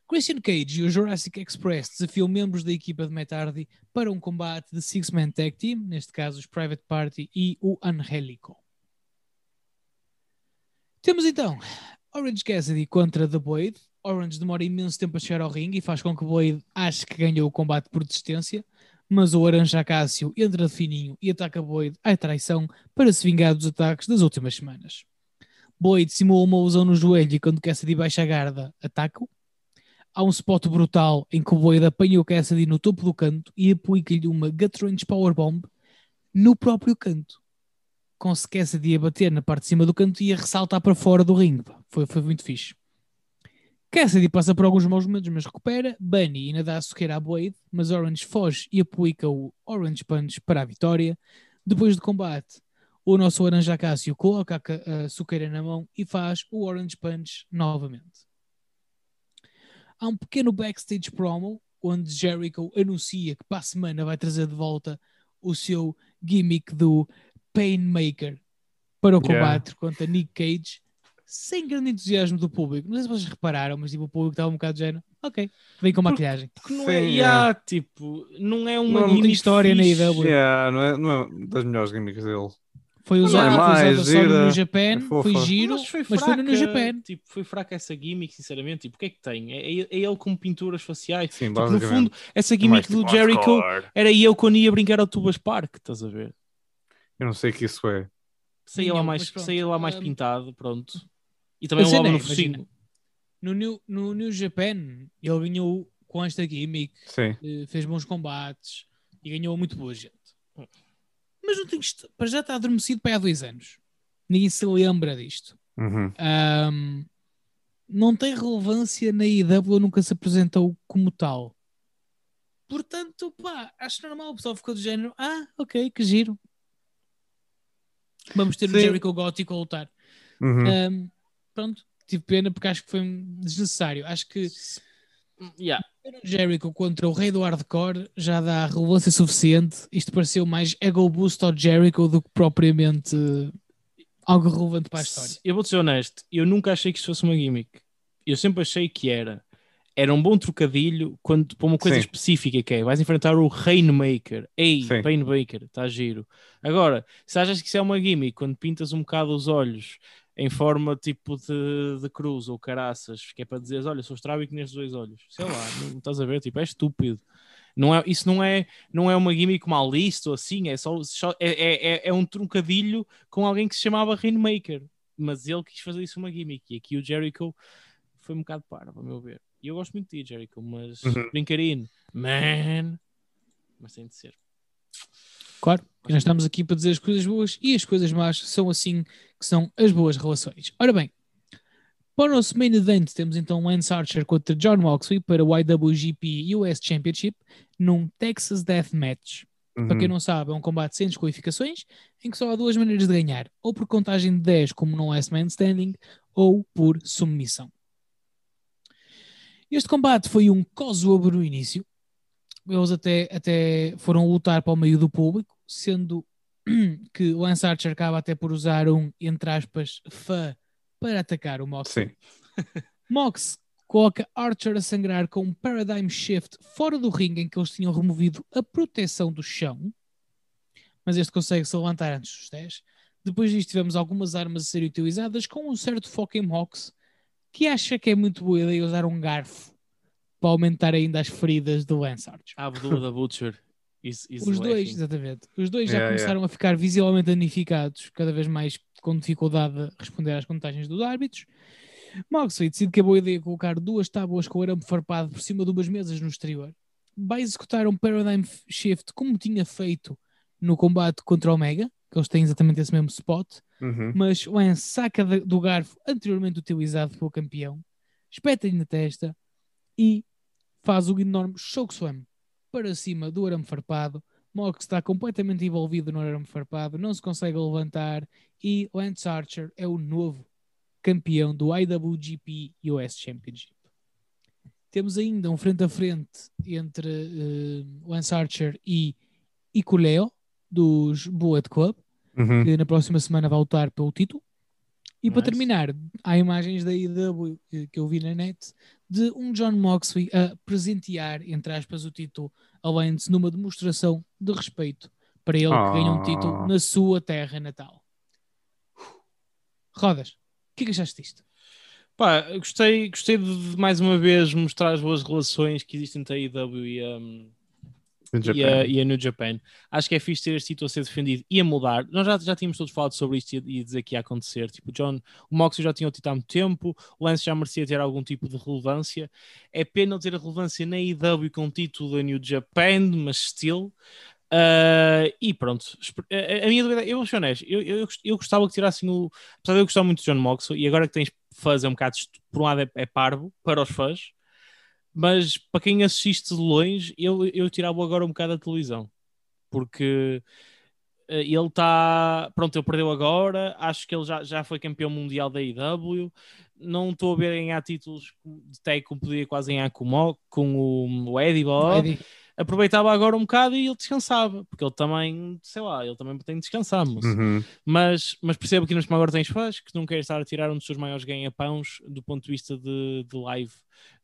Christian Cage e o Jurassic Express desafiam membros da equipa de Matt Hardy para um combate de Six-Man Tag Team, neste caso os Private Party e o Angelico. Temos então Orange Cassidy contra The Blade. Orange demora imenso tempo a chegar ao ringue e faz com que Blade ache que ganhou o combate por desistência, mas o Aranja Cássio entra de fininho e ataca Blade à traição para se vingar dos ataques das últimas semanas. Blade simula uma lesão no joelho e quando Cassidy baixa a garda, ataca-o. Há um spot brutal em que o Blade apanha o Cassidy no topo do canto e aplica-lhe uma Gut-Wrench Powerbomb no próprio canto. Com Cassidy a bater na parte de cima do canto e a ressaltar para fora do ringue. Foi, foi muito fixe. Cassidy passa por alguns maus momentos, mas recupera. Bunny ainda dá a soqueira à Blade, mas Orange foge e aplica o Orange Punch para a vitória. Depois do combate, o nosso Aranja Cássio coloca a a soqueira na mão e faz o Orange Punch novamente. Há um pequeno backstage promo onde Jericho anuncia que para a semana vai trazer de volta o seu gimmick do Painmaker para o Yeah. combate contra Nick Cage sem grande entusiasmo do público. Não sei se vocês repararam, mas tipo, o público estava um bocado de género. Ok, vem com maquilhagem. Porque não Sim, é, é. yeah, tipo, não é uma Não história na. IW. Yeah, não, é, não é das melhores gimmicks dele. Foi Não, usado, é foi mais usado no gira, New Japan, é foi giro, Mas foi, mas foi no New fraca, Japan. Tipo, foi fraca essa gimmick, sinceramente. Tipo, o que é que tem? É, é ele com pinturas faciais. Sim, Tipo, no fundo, essa Mais gimmick tipo do Jericho hardcore. era eu quando ia brincar ao Tubas Park, estás a ver? Eu não sei o que isso é. Saía lá mais, saía lá mais pintado, pronto. E também cena levava no é, imagina. focinho. No New, no New Japan, ele ganhou com esta gimmick, Sim. eh, fez bons combates e ganhou muito boa gente. Mas não tem para já está adormecido para há dois anos. Ninguém se lembra disto. Uhum. Ahm, não tem relevância na IW, nunca se apresentou como tal. Portanto, pá, acho normal. O pessoal ficou do género: ah, ok, que giro. Vamos ter o Sim. Jericho Gótico a lutar. Uhum. Ahm, pronto, tive pena porque acho que foi desnecessário. Acho que Yeah. Jericho contra o rei do hardcore já dá relevância suficiente. Isto pareceu mais ego boost ao Jericho do que propriamente algo relevante para a história. Eu vou ser honesto, eu nunca achei que isto fosse uma gimmick. Eu sempre achei que era. Era um bom trocadilho quando, para uma coisa Sim. específica que é, vais enfrentar o Rainmaker. Ei, Sim. Painmaker, está giro. Agora, se achas que isso é uma gimmick, quando pintas um bocado os olhos em forma tipo de, de cruz ou caraças, que é para dizeres, olha, sou estrábico nestes dois olhos. Sei lá, não estás a ver? Tipo, é estúpido. Não é, isso não é, não é uma gimmick mal lista ou assim, é só, só- é, é, é- é um trocadilho com alguém que se chamava Rainmaker. Mas ele quis fazer isso uma gimmick. E aqui o Jericho foi um bocado parvo, a meu ver. E eu gosto muito de ti, Jericho, mas Uhum. brincarino, man, mas tem de ser. Claro, e nós estamos aqui para dizer as coisas boas e as coisas más são assim que são as boas relações. Ora bem, para o nosso main event temos então Lance Archer contra John Moxley para o IWGP US Championship num Texas Death Match. Para quem Uhum. não sabe, é um combate sem desqualificações em que só há duas maneiras de ganhar, ou por contagem de 10 como no Last Man Standing, ou por submissão. Este combate foi um crossover no início. Eles até, até foram lutar para o meio do público, sendo que Lance Archer acaba até por usar um, entre aspas, fã para atacar o Moxley. Sim. Mox coloca Archer a sangrar com um paradigm shift fora do ringue em que eles tinham removido a proteção do chão, mas este consegue se levantar antes dos 10. Depois disto tivemos algumas armas a serem utilizadas com um certo foco em Mox, que acha que é muito boa ideia usar um garfo para aumentar ainda as feridas do Lance Archer. Abdullah the Butcher. Is, is Os dois, laughing. exatamente. Os dois já Yeah, começaram a ficar visivelmente danificados, cada vez mais com dificuldade a responder às contagens dos árbitros. Moxley decide que é boa ideia colocar duas tábuas com arame farpado por cima de umas mesas no exterior. Vai executar um Paradigm Shift como tinha feito no combate contra o Omega, que eles têm exatamente esse mesmo spot, Uhum. mas Lance saca da- do garfo anteriormente utilizado pelo campeão, espeta-lhe na testa e faz o enorme chokeslam para cima do arame farpado. Mox está completamente envolvido no arame farpado, não se consegue levantar e Lance Archer é o novo campeão do IWGP US Championship. Temos ainda um frente a frente entre eh, Lance Archer e Ikuleo dos Bullet Club Uhum. que na próxima semana vai lutar pelo título. E para Nice. terminar, há imagens da IW eh, que eu vi na net de um John Moxley a presentear, entre aspas, o título a Lance numa demonstração de respeito para ele que ganha um título Ah. na sua terra natal. Rodas, o que é que achaste disto? Pá, gostei, gostei de, de mais uma vez mostrar as boas relações que existem entre a IW e a, In e, a, e a New Japan. Acho que é fixe ter este título a ser defendido e a mudar. Nós já, já tínhamos todos falado sobre isto e, e dizer que ia acontecer. Tipo, John, o Moxley já tinha o título há muito tempo, o Lance já merecia ter algum tipo de relevância. É pena não ter a relevância na IW com o título da New Japan, mas still. Ah, e pronto, a, a minha dúvida, eu vou ser honesto, eu, eu, eu gostava que tirassem o. Apesar de eu gostar muito de John Moxley, e agora que tens fãs é um bocado, por um lado é, é parvo para os fãs, mas para quem assiste de longe, eu, eu tirava agora um bocado da televisão, porque eh, ele está. Pronto, ele perdeu agora, acho que ele já, já foi campeão mundial da IW. Não estou a ver ganhar títulos de tag como podia quase ganhar com o, com o, o Eddie, Eddie? aproveitava agora um bocado e ele descansava, porque ele também, sei lá, ele também tem de descansar, moço. Uhum. mas, mas percebo que neste agora tens fãs que não querem estar a tirar um dos seus maiores ganha-pãos do ponto de vista de, de live,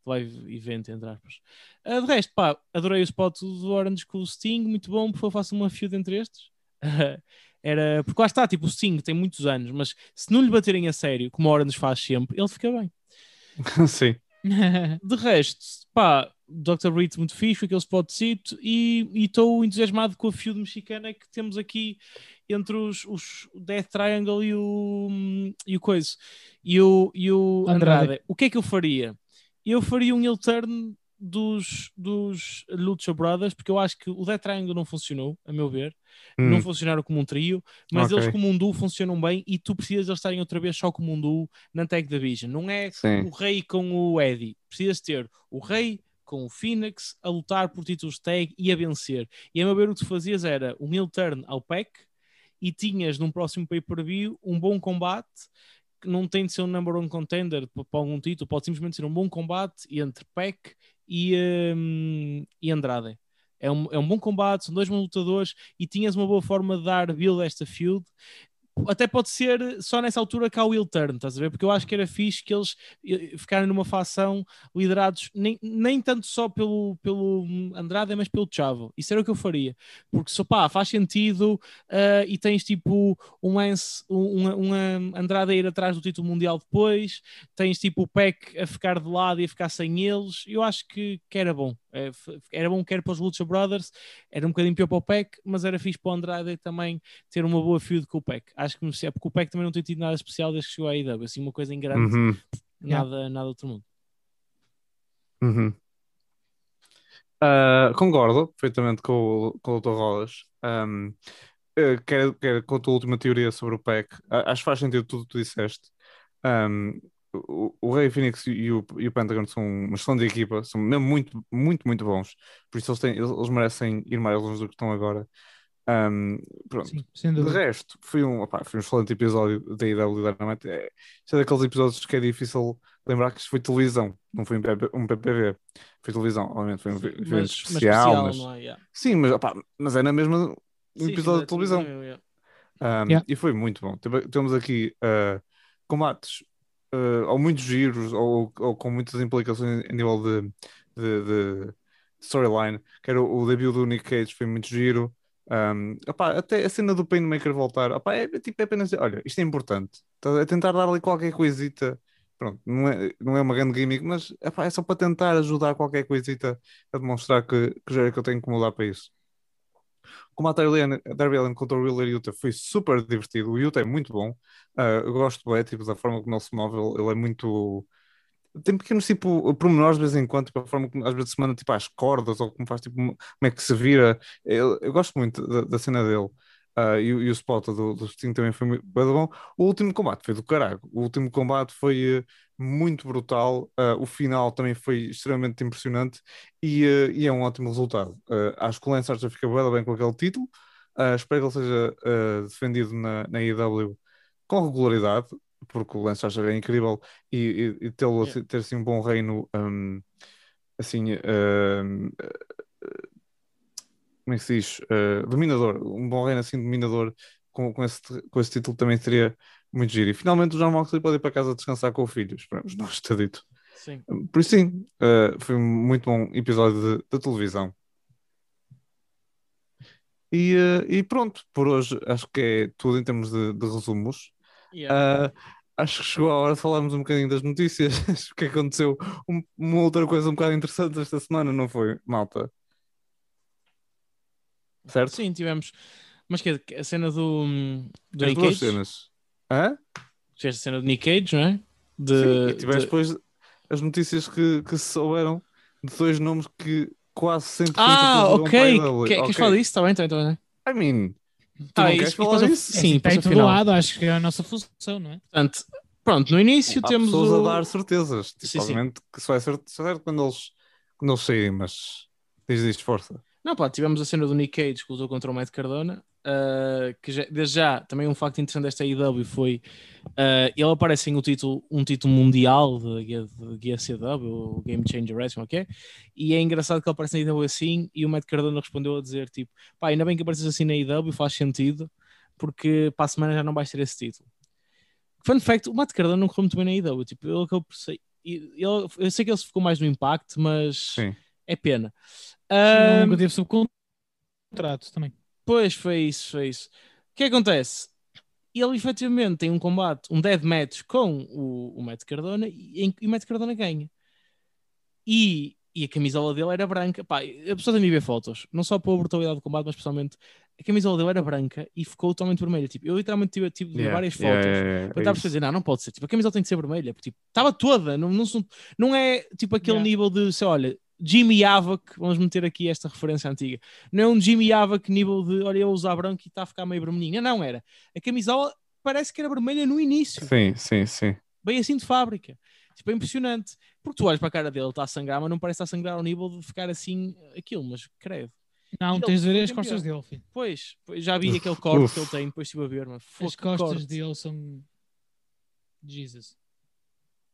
live event, entre aspas. Ah, de resto, pá, adorei o spot do Orange com o Sting, muito bom, por favor, faça uma feud entre estes. Era, porque lá está, tipo, o Sting tem muitos anos, mas se não lhe baterem a sério, como o Orange faz sempre, ele fica bem. Sim. De resto, pá, Dr. Reed muito fixe, aquele spotcito, e estou entusiasmado com a feud mexicana que temos aqui entre os, os Death Triangle e o, e o coisa, e o, e o Andrade. Andrade. O que é que eu faria? Eu faria um heel turn dos, dos Lucha Brothers, porque eu acho que o Death Triangle não funcionou, a meu ver, não Hum. funcionaram como um trio, mas Ok. eles como um duo funcionam bem e tu precisas de eles estarem outra vez só como um duo na Tag Division. Não é Sim. o Rei com o Eddie. Precisas ter o Rei com o Phoenix a lutar por títulos de tag e a vencer. E a meu ver o que tu fazias era um heel turn ao PEC e tinhas num próximo pay-per-view um bom combate não tem de ser um number one contender para algum título, pode simplesmente ser um bom combate entre PEC e, hum, e Andrade. É um, é um bom combate, são dois bons lutadores e tinhas uma boa forma de dar build a esta feud até pode ser só nessa altura que há o heel turn, estás a ver? Porque eu acho que era fixe que eles eh, ficarem numa facção liderados nem, nem tanto só pelo, pelo Andrade, mas pelo Chavo. Isso era o que eu faria. Porque só pá, faz sentido uh, e tens tipo um Lance, um, um, um Andrade a ir atrás do título mundial depois, tens tipo o Peck a ficar de lado e a ficar sem eles. Eu acho que, que era bom. É, era bom quer para os Lucha Brothers, era um bocadinho pior para o Peck, mas era fixe para o Andrade também ter uma boa feud com o Peck. Acho que merecia, porque o Peck também não tem tido nada especial desde que chegou à IW, assim, uma coisa em grande, Uhum. nada, nada outro mundo. Uhum. Ah, concordo perfeitamente com, o- com o Dr. Rodas. Um, eh, quer, quer com a tua última teoria sobre o PEC, acho que faz sentido tudo o que tu disseste. Um, o, o Rei Phoenix e o, e o Pentagon são uma excelente equipa, são mesmo muito, muito, muito bons. Por isso eles, têm, eles, eles merecem ir mais longe do que estão agora. Um, pronto. Sim, De resto, foi um, opá, foi um excelente episódio da IW Dynamite. É, isto é daqueles episódios que é difícil lembrar que isto foi televisão, não foi um, PP, um PPV. Foi televisão, obviamente, foi um Sim, evento mas, mas especial. mas- não é? Yeah. Sim, mas, opá, mas é na mesma um Sim, episódio de televisão. yeah. Um, Yeah. E foi muito bom. Temos aqui uh, combates uh, ou muitos giros ou, ou com muitas implicações em nível de, de, de storyline. Que era o, o debut do Nick Cage, foi muito giro. Um, até a cena do Painmaker voltar, opá, é, tipo, é apenas olha, isto é importante. Tá- É tentar dar ali qualquer coisita. Pronto, não é, não é uma grande gimmick, mas é só para tentar ajudar qualquer coisita a demonstrar que, que já é que eu tenho que mudar para isso. Como a Darby Allin contra o Wheeler Yuta foi super divertido. O Yuta é muito bom. Ah, eu gosto bem, tipo, da forma como ele se move. Ele é muito. Tem pequenos tipo, pormenores de vez em quando, tipo, a forma como às vezes se manda tipo, às cordas ou como faz, tipo, como é que se vira. Eu, eu gosto muito da, da cena dele. Ah, e, e o spot do, do Sting também foi muito bom. O último combate foi do caralho. O último combate foi eh, muito brutal. Ah, o final também foi extremamente impressionante e, eh, e é um ótimo resultado. Eh, acho que o Lance Archer fica da bem com aquele título. Ah, espero que ele seja defendido na, na AEW com regularidade, porque o Lance Archer é incrível e, e, e tê-lo Yeah. ter assim um bom reino hum, assim hum, como é que se diz? Eh, dominador, um bom reino assim dominador com, com, esse, com esse título também seria muito giro. E finalmente o John Moxley pode ir para casa descansar com o filho, esperamos nós, está dito. Sim. Por isso sim, eh, foi um muito bom episódio de televisão. E, eh, e pronto, por hoje acho que é tudo em termos de, de resumos. Yeah. Ah, acho que chegou a hora de falarmos um bocadinho das notícias. o que aconteceu? Um- uma outra coisa um bocado interessante esta semana, não foi, malta? Certo? Sim, tivemos. Mas que a cena do, do As Nick duas Cage? cenas. Hã? Tiveste a cena do Nick Cage, não é? De, Sim, e tiveste de- depois as notícias que, que se souberam de dois nomes que quase 100% Ah, ok. Queres Ok. falar disso? Está bem, está bem, está bem. I mean, tu Ah, isso- isso falar? É Sim, está em todo final. lado, acho que é a nossa função, não é? Portanto, pronto, no início Há temos pessoas o... a dar certezas. Tipo, Sim, sim. obviamente que só é certo, só é certo quando eles, quando eles saírem, mas diz isto, força. Não, pá, tivemos a cena do Nick Cage que lutou contra o Matt Cardona, ah, que já- desde já, também um facto interessante desta IW foi ah, ele aparece em um título, um título mundial de, de GSCW, o Game Changer Wrestling, ok? E é engraçado que ele aparece na IW assim e o Matt Cardona respondeu a dizer tipo, pá, ainda bem que apareces assim na IW, faz sentido, porque para a semana já não vais ter esse título. Fun fact, o Matt Cardona não correu muito bem na IW, tipo, ele que eu percebi, ele, eu sei que ele se ficou mais no Impact, mas Sim. é pena. Ah, nunca teve sob contrato também. Pois, foi isso, foi isso. O que acontece? Ele efetivamente tem um combate, um dead match com o, o Matt Cardona e, em- e o Matt Cardona ganha. E, e a camisola dele era branca. Pá, a pessoa tem de ver fotos, não só pela brutalidade do combate, mas especialmente a camisola dele era branca e ficou totalmente vermelha. Tipo, eu literalmente tive, tive Yeah, várias yeah, fotos. yeah, yeah, Para é estar a dizer, não, não pode ser. Tipo, a camisola tem de ser vermelha. Porque, tipo, estava toda. Não, não, não é tipo aquele Yeah. nível de, sei, olha, Jimmy Havoc, vamos meter aqui esta referência antiga. Não é um Jimmy Havoc nível de, olha, eu vou usar branco e está a ficar meio vermelhinha. Não, era. A camisola parece que era vermelha no início. Sim, sim, sim. Bem assim de fábrica. Tipo, é impressionante. Porque tu olhas para a cara dele, está a sangrar, mas não parece estar a sangrar ao nível de ficar assim aquilo, mas credo. Não, ele tens de ver as costas dele, filho. Pois, pois, já vi aquele corte Uf. que ele tem, depois estive a ver, mas As costas corte. dele são. Jesus.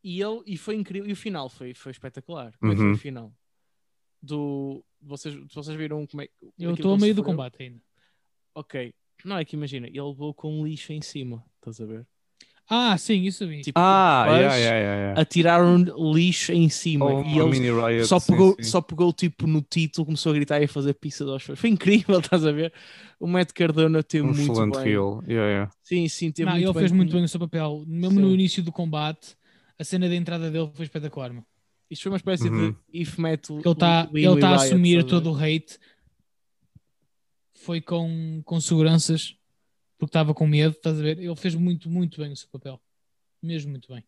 E ele e foi incrível. E o final foi, foi espetacular. Como é que foi Uhum. o final? Do. Vocês, vocês viram como é que. Eu aquilo estou a meio do combate ainda. Ok. Não é que imagina, ele levou com lixo em cima, estás a ver? Ah, sim, isso vi. Tipo, Ah, yeah, yeah, yeah, yeah. atiraram lixo em cima Ou e ele riot, só pegou, sim. só pegou tipo no título, começou a gritar e a fazer pizza aos fãs. Foi incrível, estás a ver? O Matt Cardona teve um muito excelente bem. heel. Yeah, yeah. Sim, sim, teve Não, muito ele bem fez muito bem o seu papel. Mesmo no Sim. início do combate, a cena da entrada dele foi espetacular. Isto foi uma espécie Uhum. de if metal. Ele está ele tá a assumir ver? todo o hate. Foi com, com seguranças, porque estava com medo, estás a ver? Ele fez muito, muito bem o seu papel. Mesmo muito bem.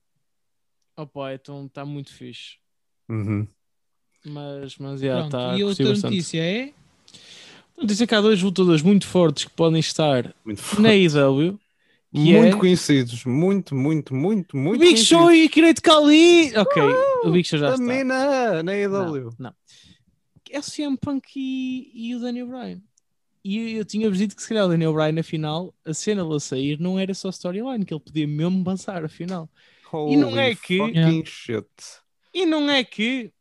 Opa, então está muito fixe. Uhum. Mas, mas já Pronto, está e outra bastante. notícia é. Notícia que há dois lutadores muito fortes que podem estar na AEW. Muito é- conhecidos, muito, muito, muito, muito Big conhecidos. Show e Kiret Kali! Ok, o Big Show já está. Também na, na AEW. Não, não. É o CM Punk e, e o Daniel Bryan. E eu tinha-vos dito que se calhar o Daniel Bryan, afinal, a cena dele a sair não era só storyline, que ele podia mesmo avançar, afinal. E não é Holy que- shit. E não é que.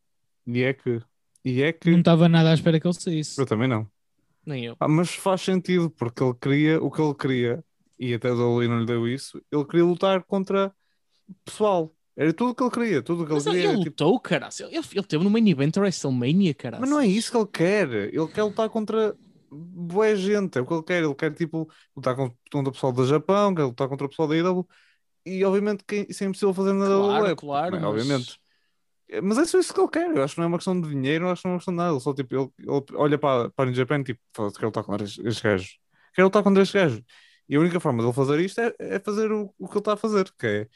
E é que. E é que. Não estava nada à espera que ele saísse. Eu também não. Nem eu. Ah, mas faz sentido, porque ele queria o que ele queria, e até o Dolly não lhe deu isso, ele queria lutar contra pessoal. Era tudo o que ele queria, tudo o que ele Mas queria. ele era, tipo, lutou, cara. Ele, ele teve no main event WrestleMania, cara. Mas não é isso que ele quer. Ele quer lutar contra boa gente. É o que ele quer. Ele quer, tipo, lutar contra, o pessoal do Japão, quer lutar contra o pessoal da IW. E, obviamente, que isso é impossível fazer na Claro, WWE. claro, mas- Obviamente. Mas é só isso que ele quer. Eu acho que não é uma questão de dinheiro, eu acho que não é uma questão de nada. Ele só, tipo, ele, ele olha para, para o New Japan, tipo, fala, quero lutar contra estes estes gajos. Quero lutar contra estes gajos. E a única forma de ele fazer isto é, é fazer o, o que ele está a fazer, que é...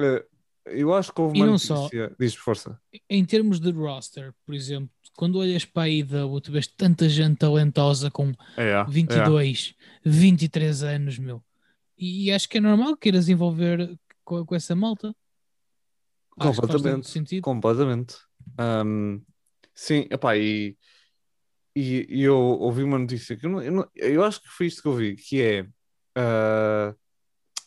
eh, eu acho que houve E uma não só. notícia... Diz, força. Em termos de roster, por exemplo, quando olhas para a IW, tu vês tanta gente talentosa com É, é. 22, 23 anos, meu. E acho que é normal que queiras envolver com, com essa malta. Completamente. sentido. Completamente. Ahm, sim, epá, e, e, e eu ouvi uma notícia que eu, não- eu, não- eu acho que foi isto que eu vi, que é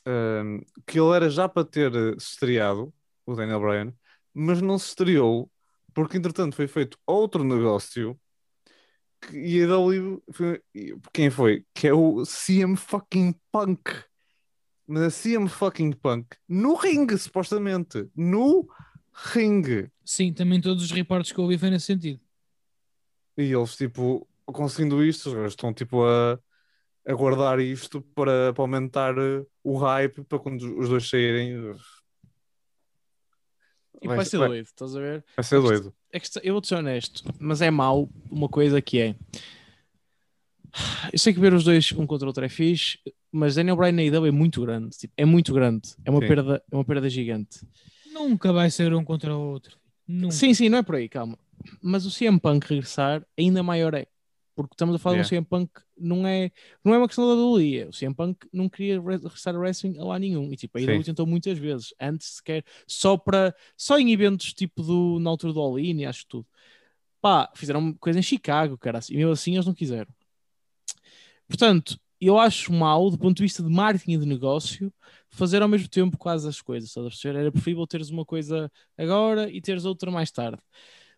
ahm, que ele era já para ter se estreado, o Daniel Bryan, mas não se estreou porque entretanto foi feito outro negócio que, e a W foi- quem foi? Que é o CM fucking Punk. Mas a CM fucking Punk no ringue, supostamente. No ringue. Sim, também todos os reportes que eu ouvi foi nesse sentido. E eles, tipo, conseguindo isto, estão, tipo, a, a guardar isto para, para aumentar eh, o hype para quando os dois saírem. eh, E vai, ser doido, estás a ver? Vai ser doido. É que eu vou ser honesto, mas é mau uma coisa que é. Eu sei que ver os dois um contra o outro é fixe, mas Daniel Bryan na IW é muito grande. tipo, é muito grande. É uma, Sim. perda, é uma perda gigante. Nunca vai ser um contra o outro. Nunca. Sim, sim, não é por aí, calma. Mas o CM Punk regressar ainda maior é. Porque estamos a falar de um CM Punk, não é, não é uma questão da WWE. O CM Punk não queria re- regressar a wrestling a lá nenhum. E tipo, a IW tentou muitas vezes, antes sequer, só para só em eventos tipo do, na altura do All-In e acho tudo. Pá, fizeram coisa em Chicago, cara, e mesmo assim eles não quiseram. Portanto, eu acho mal, do ponto de vista de marketing e de negócio, fazer ao mesmo tempo quase as coisas. Estás a perceber? Era preferível teres uma coisa agora e teres outra mais tarde.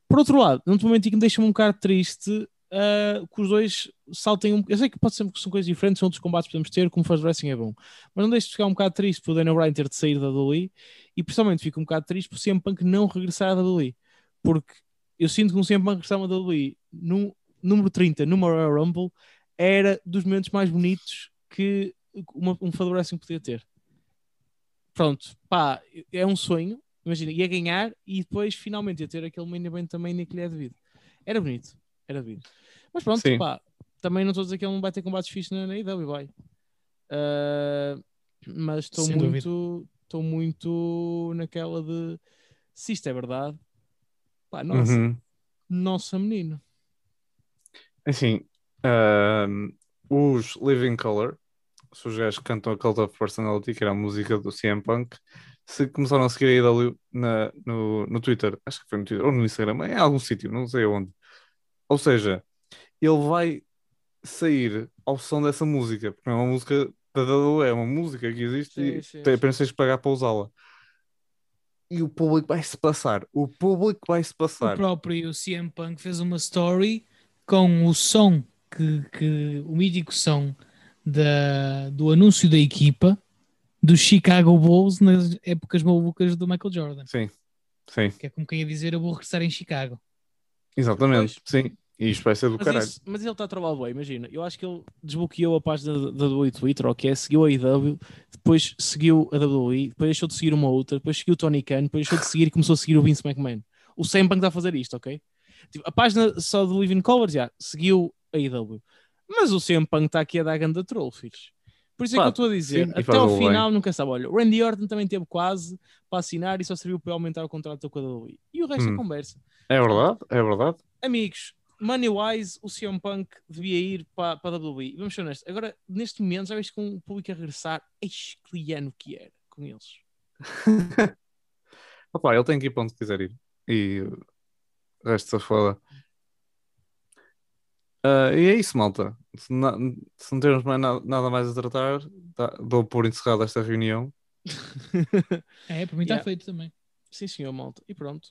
Por outro lado, num momento em que me deixa-me um bocado triste ah, que os dois saltem um. Eu sei que pode ser que são coisas diferentes, são outros combates que podemos ter, como faz wrestling é bom, mas não deixe de ficar um bocado triste por o Daniel Bryan ter de sair da WWE e principalmente fico um bocado triste por CM Punk não regressar à WWE, porque eu sinto que um CM Punk regressar à WWE no número 30, no Royal Rumble, era dos momentos mais bonitos que uma, um fã de wrestling podia ter. Pronto, pá, é um sonho. Imagina, ia ganhar e depois finalmente ia ter aquele main event também nem que lhe é devido. Era bonito, era devido. Mas pronto, Sim. pá, também não estou a dizer que ele não vai ter combates fixos na, na IW, vai. Ah, mas estou muito, estou muito naquela de se isto é verdade, pá, nossa, Uhum. nossa menino. Assim, ahm, os Living Color, os gajos que cantam a Cult of Personality, que era a música do CM Punk, se começaram a seguir a IW na, no, no Twitter, acho que foi no Twitter, ou no Instagram, em algum sítio, não sei onde. Ou seja, ele vai sair ao som dessa música, porque não é uma música da WWE, é uma música que existe Sim, e sim, tem apenas tens de pagar para usá-la. E o público vai-se passar, o público vai-se O passar. próprio CM Punk fez uma story com o som que, que o mítico som da, do anúncio da equipa dos Chicago Bulls nas épocas malucas do Michael Jordan. Sim, sim, Que é como quem ia dizer, eu vou regressar em Chicago. Exatamente. Sim. E isto vai ser do Mas, caralho. isso- mas ele está a trabalhar bem, imagina. Eu acho que ele desbloqueou a página da WWE Twitter, ok? Seguiu a IW, depois seguiu a WWE, depois deixou de seguir uma outra, depois seguiu o Tony Khan, depois deixou de seguir e começou a seguir o Vince McMahon. O CM Punk está a fazer isto, ok? Tipo, a página só do Living Color já seguiu a IW. Mas o CM Punk está aqui a dar ganda troll, filhos. Por isso é que eu estou a dizer, sim, até ao o bem. final nunca sabe. Olha, o Randy Orton também teve quase para assinar e só serviu para aumentar o contrato com a WWE. E o resto Hum. é conversa. É verdade, é verdade. Amigos, money wise, o CM Punk devia ir para, para a WWE. Vamos ser honestos. Agora, neste momento, já vejo com o público a regressar, eis que ano que era com eles. Opa, ele tem que ir para onde quiser ir. E o resto se foda. Ah, e é isso, malta. Se, na- se não temos mais na- nada mais a tratar, tá- dou por encerrada esta reunião. É, para mim está Yeah. feito também. Sim, senhor, malta. E pronto.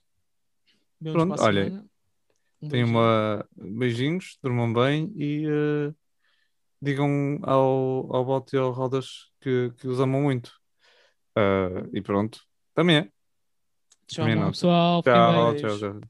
Vemos Pronto, olha, semana. Um Tenham beijinho. uma... beijinhos, durmam bem e ah, digam ao, ao Bote e ao Rodas que, que os amam muito. Ah, e pronto, também é. Tchau, Também não. Pessoal, bem. Tchau, tchau, tchau.